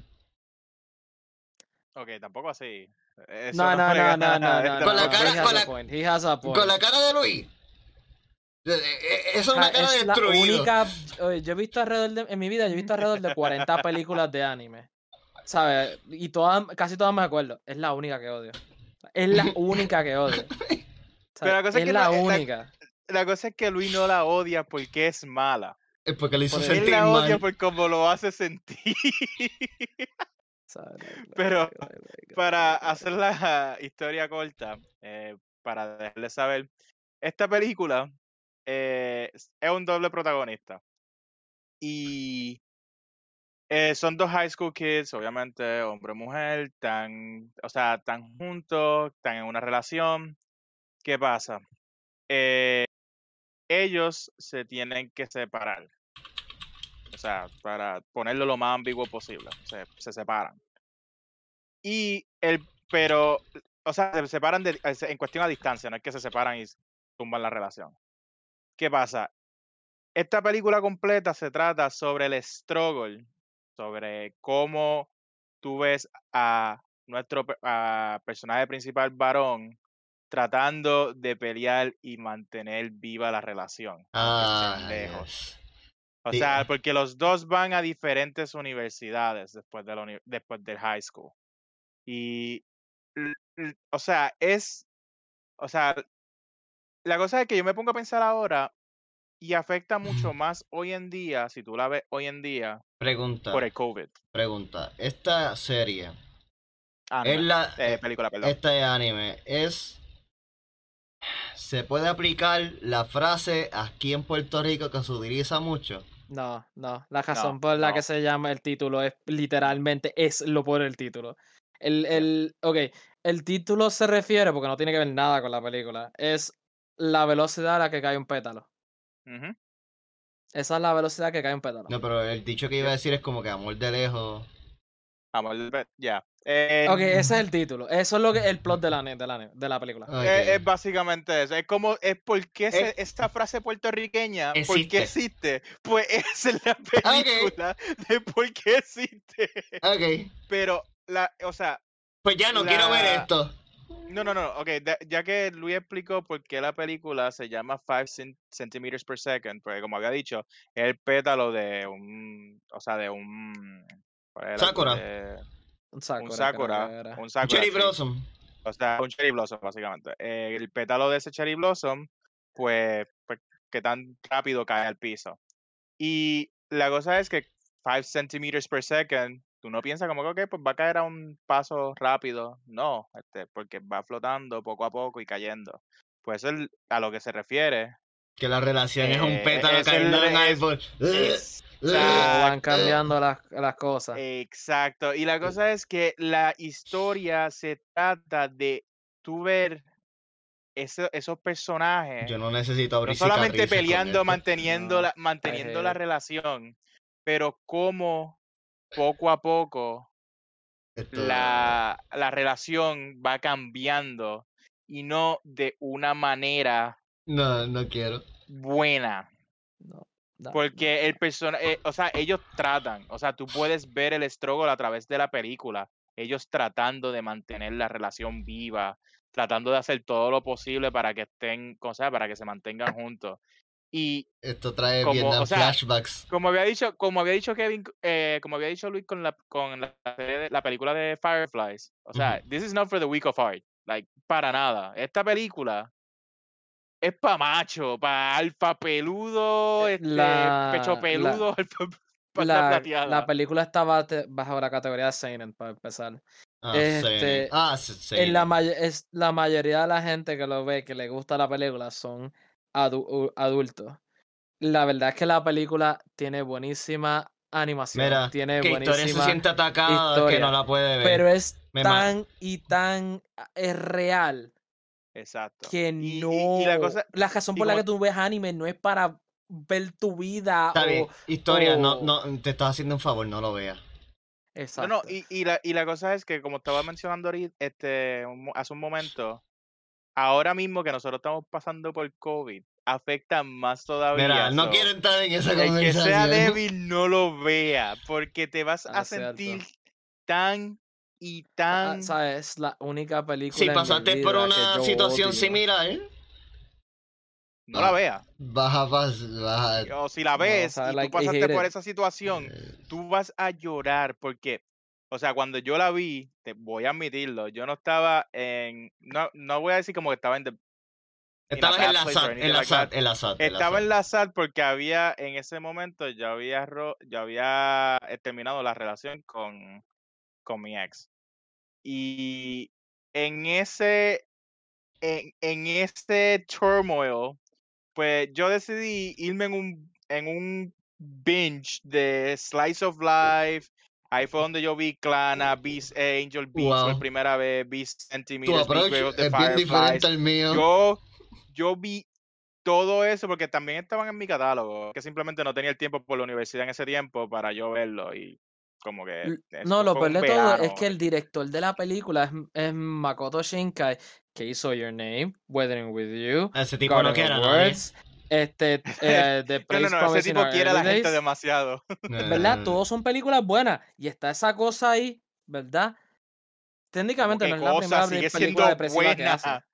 Ok, tampoco así. Eso No, no, no, no, no, este Con la cara- con la-. Con la cara de Luis. Eh, eh, Eso es una cara es la destruida. yo he visto alrededor de. En mi vida, yo he visto alrededor de 40 [laughs] películas de anime. ¿Sabes? Y todas, casi todas me acuerdo. Es la única que odio. Es la [laughs] única que odio. Pero la cosa es es que la la- única. La cosa es que Luis no la odia porque es mala. Es porque le hizo Por Él sentir la odia mal. por cómo lo hace sentir. [laughs] Pero para hacer la [laughs] historia corta, eh, para dejarles saber, esta película eh, es un doble protagonista. Y eh, son dos high school kids, obviamente, hombre y mujer, están, o sea, están juntos, están en una relación. ¿Qué pasa? Eh, ellos se tienen que separar. O sea, para ponerlo lo más ambiguo posible. Se, se separan. Y el, pero, o sea, se separan en cuestión a distancia, no es que se separan y tumban la relación. ¿Qué pasa? Esta película completa se trata sobre el struggle, sobre cómo tú ves a nuestro a personaje principal varón tratando de pelear y mantener viva la relación. Ah, lejos. O sea, porque los dos van a diferentes universidades después de la después del high school. Y, o sea, es, o sea, la cosa es que yo me pongo a pensar ahora y afecta mucho más hoy en día, si tú la ves hoy en día, Pregunta, por el COVID. pregunta. Esta serie, Ah, es la, eh, película, perdón. este anime, es... ¿Se puede aplicar la frase aquí en Puerto Rico que se utiliza mucho? No, no. La razón por No, la no. que se llama el título es literalmente es lo por el título. El, el, ok, el título se refiere, porque no tiene que ver nada con la película, es la velocidad a la que cae un pétalo. Esa es la velocidad que cae un pétalo. No, pero el dicho que iba a decir es como que amor de lejos. Amor pe- ya. Eh, Ok, ese es el título. Eso es lo que el plot de la, ne- de la, de la película. Eh, es básicamente eso. Es como, es por qué se- esta frase puertorriqueña, ¿por qué existe? Pues [laughs] esa es la película de por qué existe. Ok, Pero, la, o sea, pues ya no quiero ver esto. no, no, no, ok, ya que Luis explicó por qué la película se llama 5 centimeters per second, porque como había dicho, es el pétalo de un, o sea, de un... Sakura. De- Un Sakura. un Sakura, un Sakura, Cherry sí. Blossom. O sea, un cherry blossom, básicamente. Eh, el pétalo de ese cherry blossom, pues, pues, que tan rápido cae al piso. Y la cosa es que 5 centimeters per second, tú no piensas como que, ok, pues va a caer a un paso rápido. No, este, porque va flotando poco a poco y cayendo. Pues eso es a lo que se refiere. Que la relación es un Eh, pétalo cayendo en Como [laughs] van cambiando las, las cosas. Exacto. Y la cosa es que la historia se trata de tú ver ese- esos personajes. Yo no necesito abrir no solamente peleando, manteniendo, No, la, manteniendo la relación, pero cómo poco a poco Esto- la, la relación va cambiando y no de una manera No, no quiero. buena. No, Porque el personaje, o sea, ellos tratan, o sea, tú puedes ver el struggle a través de la película, ellos tratando de mantener la relación viva, tratando de hacer todo lo posible para que estén, o sea, para que se mantengan juntos. Y Esto trae Como, Vietnam o sea, flashbacks. como había dicho, como había dicho Kevin, eh, como había dicho Luis con la con la, película de Fireflies, o sea, this is not for the weak of heart, like para nada. Esta película es pa macho, pa alfa peludo, este, La- pecho la- peludo, [laughs] alfa pata la, la película estaba te- bajo la categoría de Seinen, para empezar. Ah, sí. este, Ah, sí. En la, es, la mayoría de la gente que lo ve, que le gusta la película, son adu- adultos. La verdad es que la película tiene buenísima animación. Mira, tiene que historia se buenísima. siente atacada que no la puede ver. Pero es Me tan y tan ah, es real Exacto. que Y- no. y la cosa- razón y por la como- que tú ves anime no es para ver tu vida Está o. bien. Historia, no, o- no, te estás haciendo un favor, no lo veas. No, Exacto. no, y, y, la, y la cosa es que, como estaba mencionando ahorita, este, hace un momento, ahora mismo que nosotros estamos pasando por COVID, afecta más todavía. Mira, no so, quiero entrar en esa El que conversación. sea débil no lo vea, porque te vas Ah, a cierto. sentir tan y Ah, tan... ¿Sabes? Es la única película. Si en mi pasaste por una situación odio. similar, No la veas. vas a pas- vas a- O si la No, ves y tú like, pasaste por esa situación, eh, tú vas a llorar porque, o sea, cuando yo la vi, te voy a admitirlo, yo no estaba en, no, no voy a decir como que estaba en, the- Estabas en la SAT, anything en la. SAT, en la SAT. estaba SAT. en la sal porque había, en ese momento, yo había, ro- yo había eh, terminado la relación con, con mi ex. Y en ese, en, en ese turmoil, pues yo decidí irme en un, en un binge de Slice of Life. Ahí fue donde yo vi Clana, vi Angel Beats por Wow. primera vez, Tu Centimeters, approach Grave of the es bien Fireflies. diferente al mío. Yo, yo vi todo eso porque también estaban en mi catálogo, que simplemente no tenía el tiempo por la universidad en ese tiempo para yo verlo y como que... No, lo peor de todo es que el director de la película es, es Makoto Shinkai, que hizo Your Name, Weathering with You, Ese tipo no quiere. Words, este, [laughs] eh, The No, Place no, no, ese tipo quiere a la gente demasiado. [laughs] ¿Verdad? [laughs] Todos son películas buenas. Y está esa cosa ahí, ¿verdad? Técnicamente ¿Qué no es la primera Sigue película siendo depresiva que hace. buena.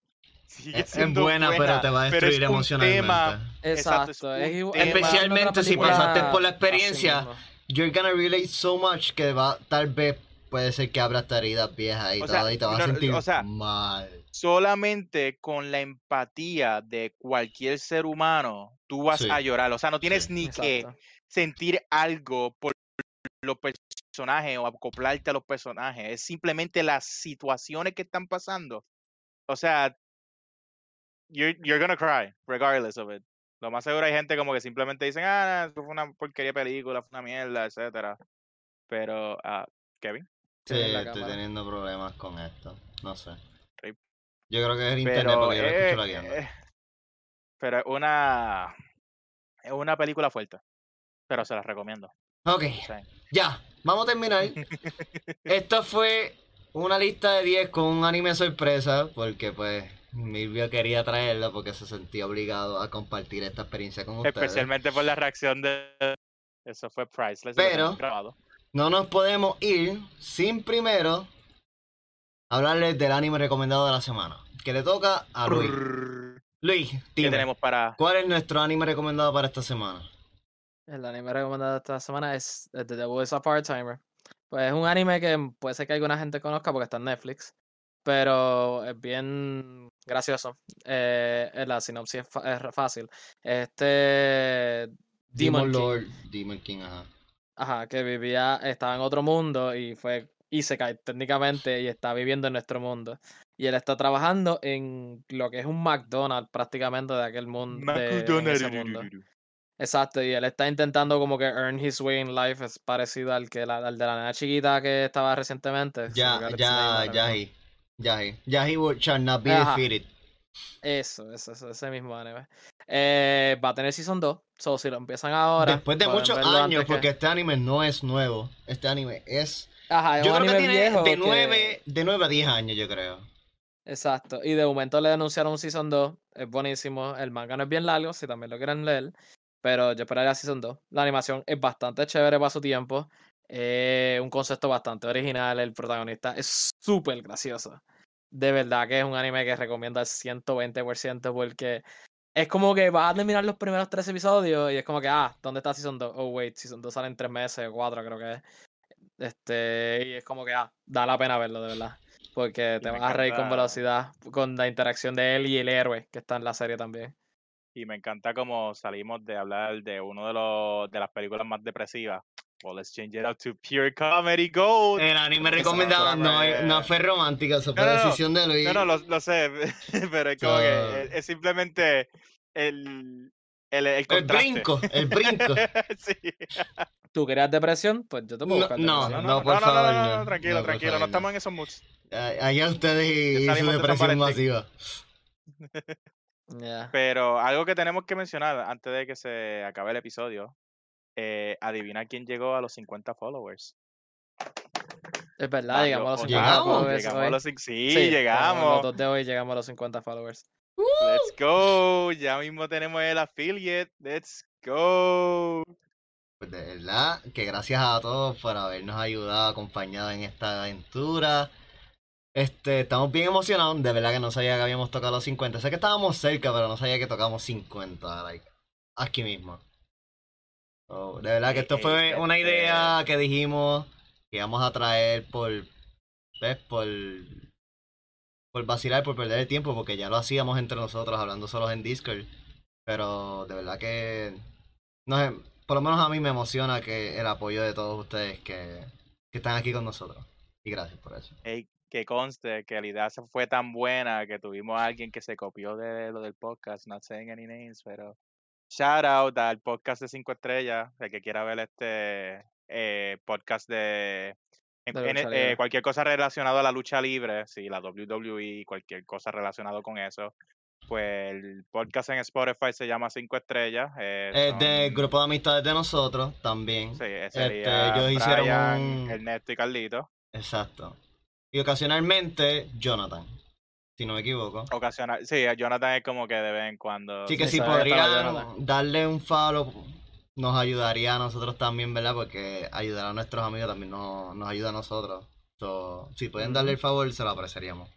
Sigue Es, es siendo buena, pero te va a pero es destruir un emocionalmente. tema- Exacto, es Exacto. un es tema. es igual Especialmente si pasaste por la experiencia. You're gonna relate so much que va, tal vez puede ser que abra hasta heridas viejas y O todo, sea, y te vas no, a sentir o sea, mal. solamente con la empatía de cualquier ser humano, tú vas Sí. a llorar. O sea, no tienes Sí. ni que sentir algo por los personajes o acoplarte a los personajes. Es simplemente las situaciones que están pasando. O sea, you're, you're gonna cry, regardless of it. Lo más seguro hay gente como que simplemente dicen, ah, eso fue una porquería de película, fue una mierda, etcétera. Pero, ah, Kevin. Sí, la estoy cámara. teniendo problemas con esto. No sé. Rip. Yo creo que es el internet Pero, porque yo lo eh, escucho lagueando. eh, pero es una, es una película fuerte. Pero se la recomiendo. Ok, ya, vamos a terminar. [laughs] Esto fue una lista de 10 con un anime sorpresa, porque pues Milvio quería traerlo porque se sentía obligado a compartir esta experiencia con ustedes. Especialmente por la reacción de... Eso fue priceless. Pero-. No nos podemos ir sin primero hablarles del anime recomendado de la semana. Que le toca a Luis. Luis, ¿Qué dime, tenemos para...? ¿cuál es nuestro anime recomendado para esta semana? El anime recomendado esta semana es The Devil is a Part-Timer. Pues es un anime que puede ser que alguna gente conozca porque está en Netflix. Pero es bien gracioso. Eh, la sinopsis es, fa- es fácil. Este. Demon, King, Lord, Demon King, ajá. Ajá, que vivía, estaba en otro mundo y fue Isekai técnicamente y está viviendo en nuestro mundo. Y él está trabajando en lo que es un McDonald's prácticamente de aquel mundo. Ese mundo. Exacto, y él está intentando como que earn his way in life, es parecido al que la, al de la nena chiquita que estaba recientemente. se me Ya, ya, ahora mismo. Yahi. Yahi. Shall not be Ajá. defeated. Eso, eso, eso, ese mismo anime. Eh, va a tener Season 2, so si lo empiezan ahora. Después de muchos años, que- porque este anime no es nuevo. Este anime es. Ajá, es Yo creo que tiene viejo de que- 9, de 9 a 10 años, yo creo. Exacto, y de momento le anunciaron un Season 2, es buenísimo, el manga no es bien largo, si también lo quieren leer, pero yo esperaría Season 2. La animación es bastante chévere para su tiempo, eh, un concepto bastante original, el protagonista es súper gracioso. De verdad que es un anime que recomiendo al 120% porque es como que vas a terminar los primeros tres episodios y es como que, ah, ¿dónde está Season 2? Oh, wait, Season 2 sale en tres meses o cuatro, creo que es. Este, y es como que, ah, da la pena verlo, de verdad. Porque te vas a reír con velocidad con la interacción de él y el héroe que está en la serie también. Y me encanta como salimos de hablar de uno de los de las películas más depresivas. Well, let's change it up to pure comedy gold. El anime recomendado no, es- no Eh, fue romántico, eso fue no, no, no. decisión de Luis. No, no, lo, lo sé, [laughs] pero es como So- que es, es simplemente el, el, el el brinco, el brinco. [laughs] sí. ¿Tú querías depresión? Pues yo te puedo No, buscar no, depresión. no, por no, favor, no, no, no. tranquilo, No, tranquilo, no estamos no. en esos moods. Allá ustedes y, su depresión masiva. Pero algo que tenemos que mencionar antes de que se acabe el episodio, eh, adivina quién llegó a los 50 followers. Es verdad, Mario llegamos a los Ochoa. 50 Llegamos, followers Llegamos a sí, Sí, Los llegamos. dos de hoy llegamos a los 50 followers. Let's go. Ya mismo tenemos el affiliate. Let's go. pues de verdad que gracias a todos por habernos ayudado, acompañado en esta aventura. Este, estamos bien emocionados, de verdad que no sabía que habíamos tocado los 50. Sé que estábamos cerca, pero no sabía que tocamos 50, like, aquí mismo. So, de verdad que esto fue una idea que dijimos que íbamos a traer por, ¿ves? Por, por vacilar, por perder el tiempo, porque ya lo hacíamos entre nosotros, hablando solos en Discord. Pero de verdad que, no sé, por lo menos a mí me emociona que el apoyo de todos ustedes que, que están aquí con nosotros. Y gracias por eso. Ey, que conste que la idea fue tan buena que tuvimos a alguien que se copió de lo del podcast, not saying any names, pero shout out al podcast de 5 estrellas, el que quiera ver este eh, podcast de, en- De en- lucha eh, cualquier cosa relacionada a la lucha libre, sí, la WWE, cualquier cosa relacionada con eso. Pues el podcast en Spotify se llama 5 estrellas. eh, Es del grupo de amistades de nosotros también. Sí, eh, Este, sería ellos hicieron Brian, un- Ernesto y Carlito. Exacto. Y ocasionalmente Jonathan, si no me equivoco. Ocasional, sí, Jonathan es como que de vez en cuando. Que Sí, si que estaba podrían darle un follow, nos ayudaría a nosotros también, ¿verdad? Porque ayudar a nuestros amigos también nos, nos ayuda a nosotros. So, si pueden darle el favor, se lo apreciaríamos.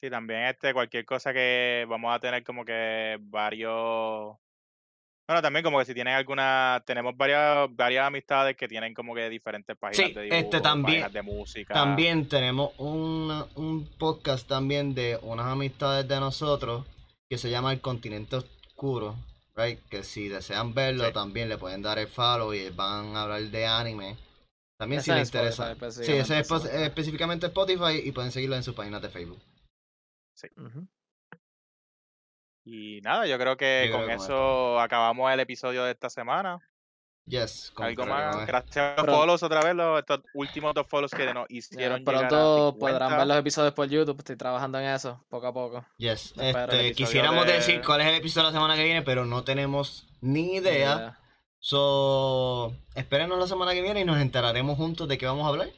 Sí, también este, cualquier cosa que vamos a tener como que varios. Bueno, también como que si tienen alguna, tenemos varias, varias amistades que tienen como que diferentes páginas Sí, de este dibujo, también- páginas de música. También tenemos una- un podcast también de unas amistades de nosotros que se llama El Continente Oscuro, right? Que si desean verlo Sí. también le pueden dar el follow y van a hablar de anime. También si les interesa. Sí, ese es Spotify. específicamente Spotify y pueden seguirlo en sus páginas de Facebook. Ujú. Y nada, yo creo que Yo con creo que con eso acabamos el episodio de esta semana. Yes, con- Algo más. Gracias a los follows otra vez, los, estos últimos dos follows que nos hicieron llegar a pronto 50. podrán ver los episodios por YouTube. Estoy trabajando en eso, poco a poco. Yes, este, quisiéramos de- decir cuál es el episodio de la semana que viene, pero no tenemos ni idea. idea. So, espérenos la semana que viene y nos enteraremos juntos de qué vamos a hablar.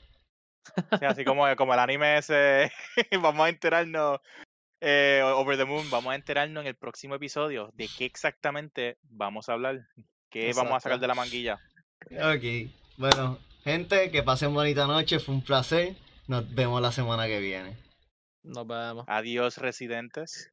Sí, así como, como el anime ese, [laughs] vamos a enterarnos, eh, Over the Moon, vamos a enterarnos en el próximo episodio de qué exactamente vamos a hablar, qué vamos a sacar de la manguilla. Ok, bueno, gente, que pasen bonita noche, fue un placer. Nos vemos la semana que viene. Nos vemos. Adiós, residentes.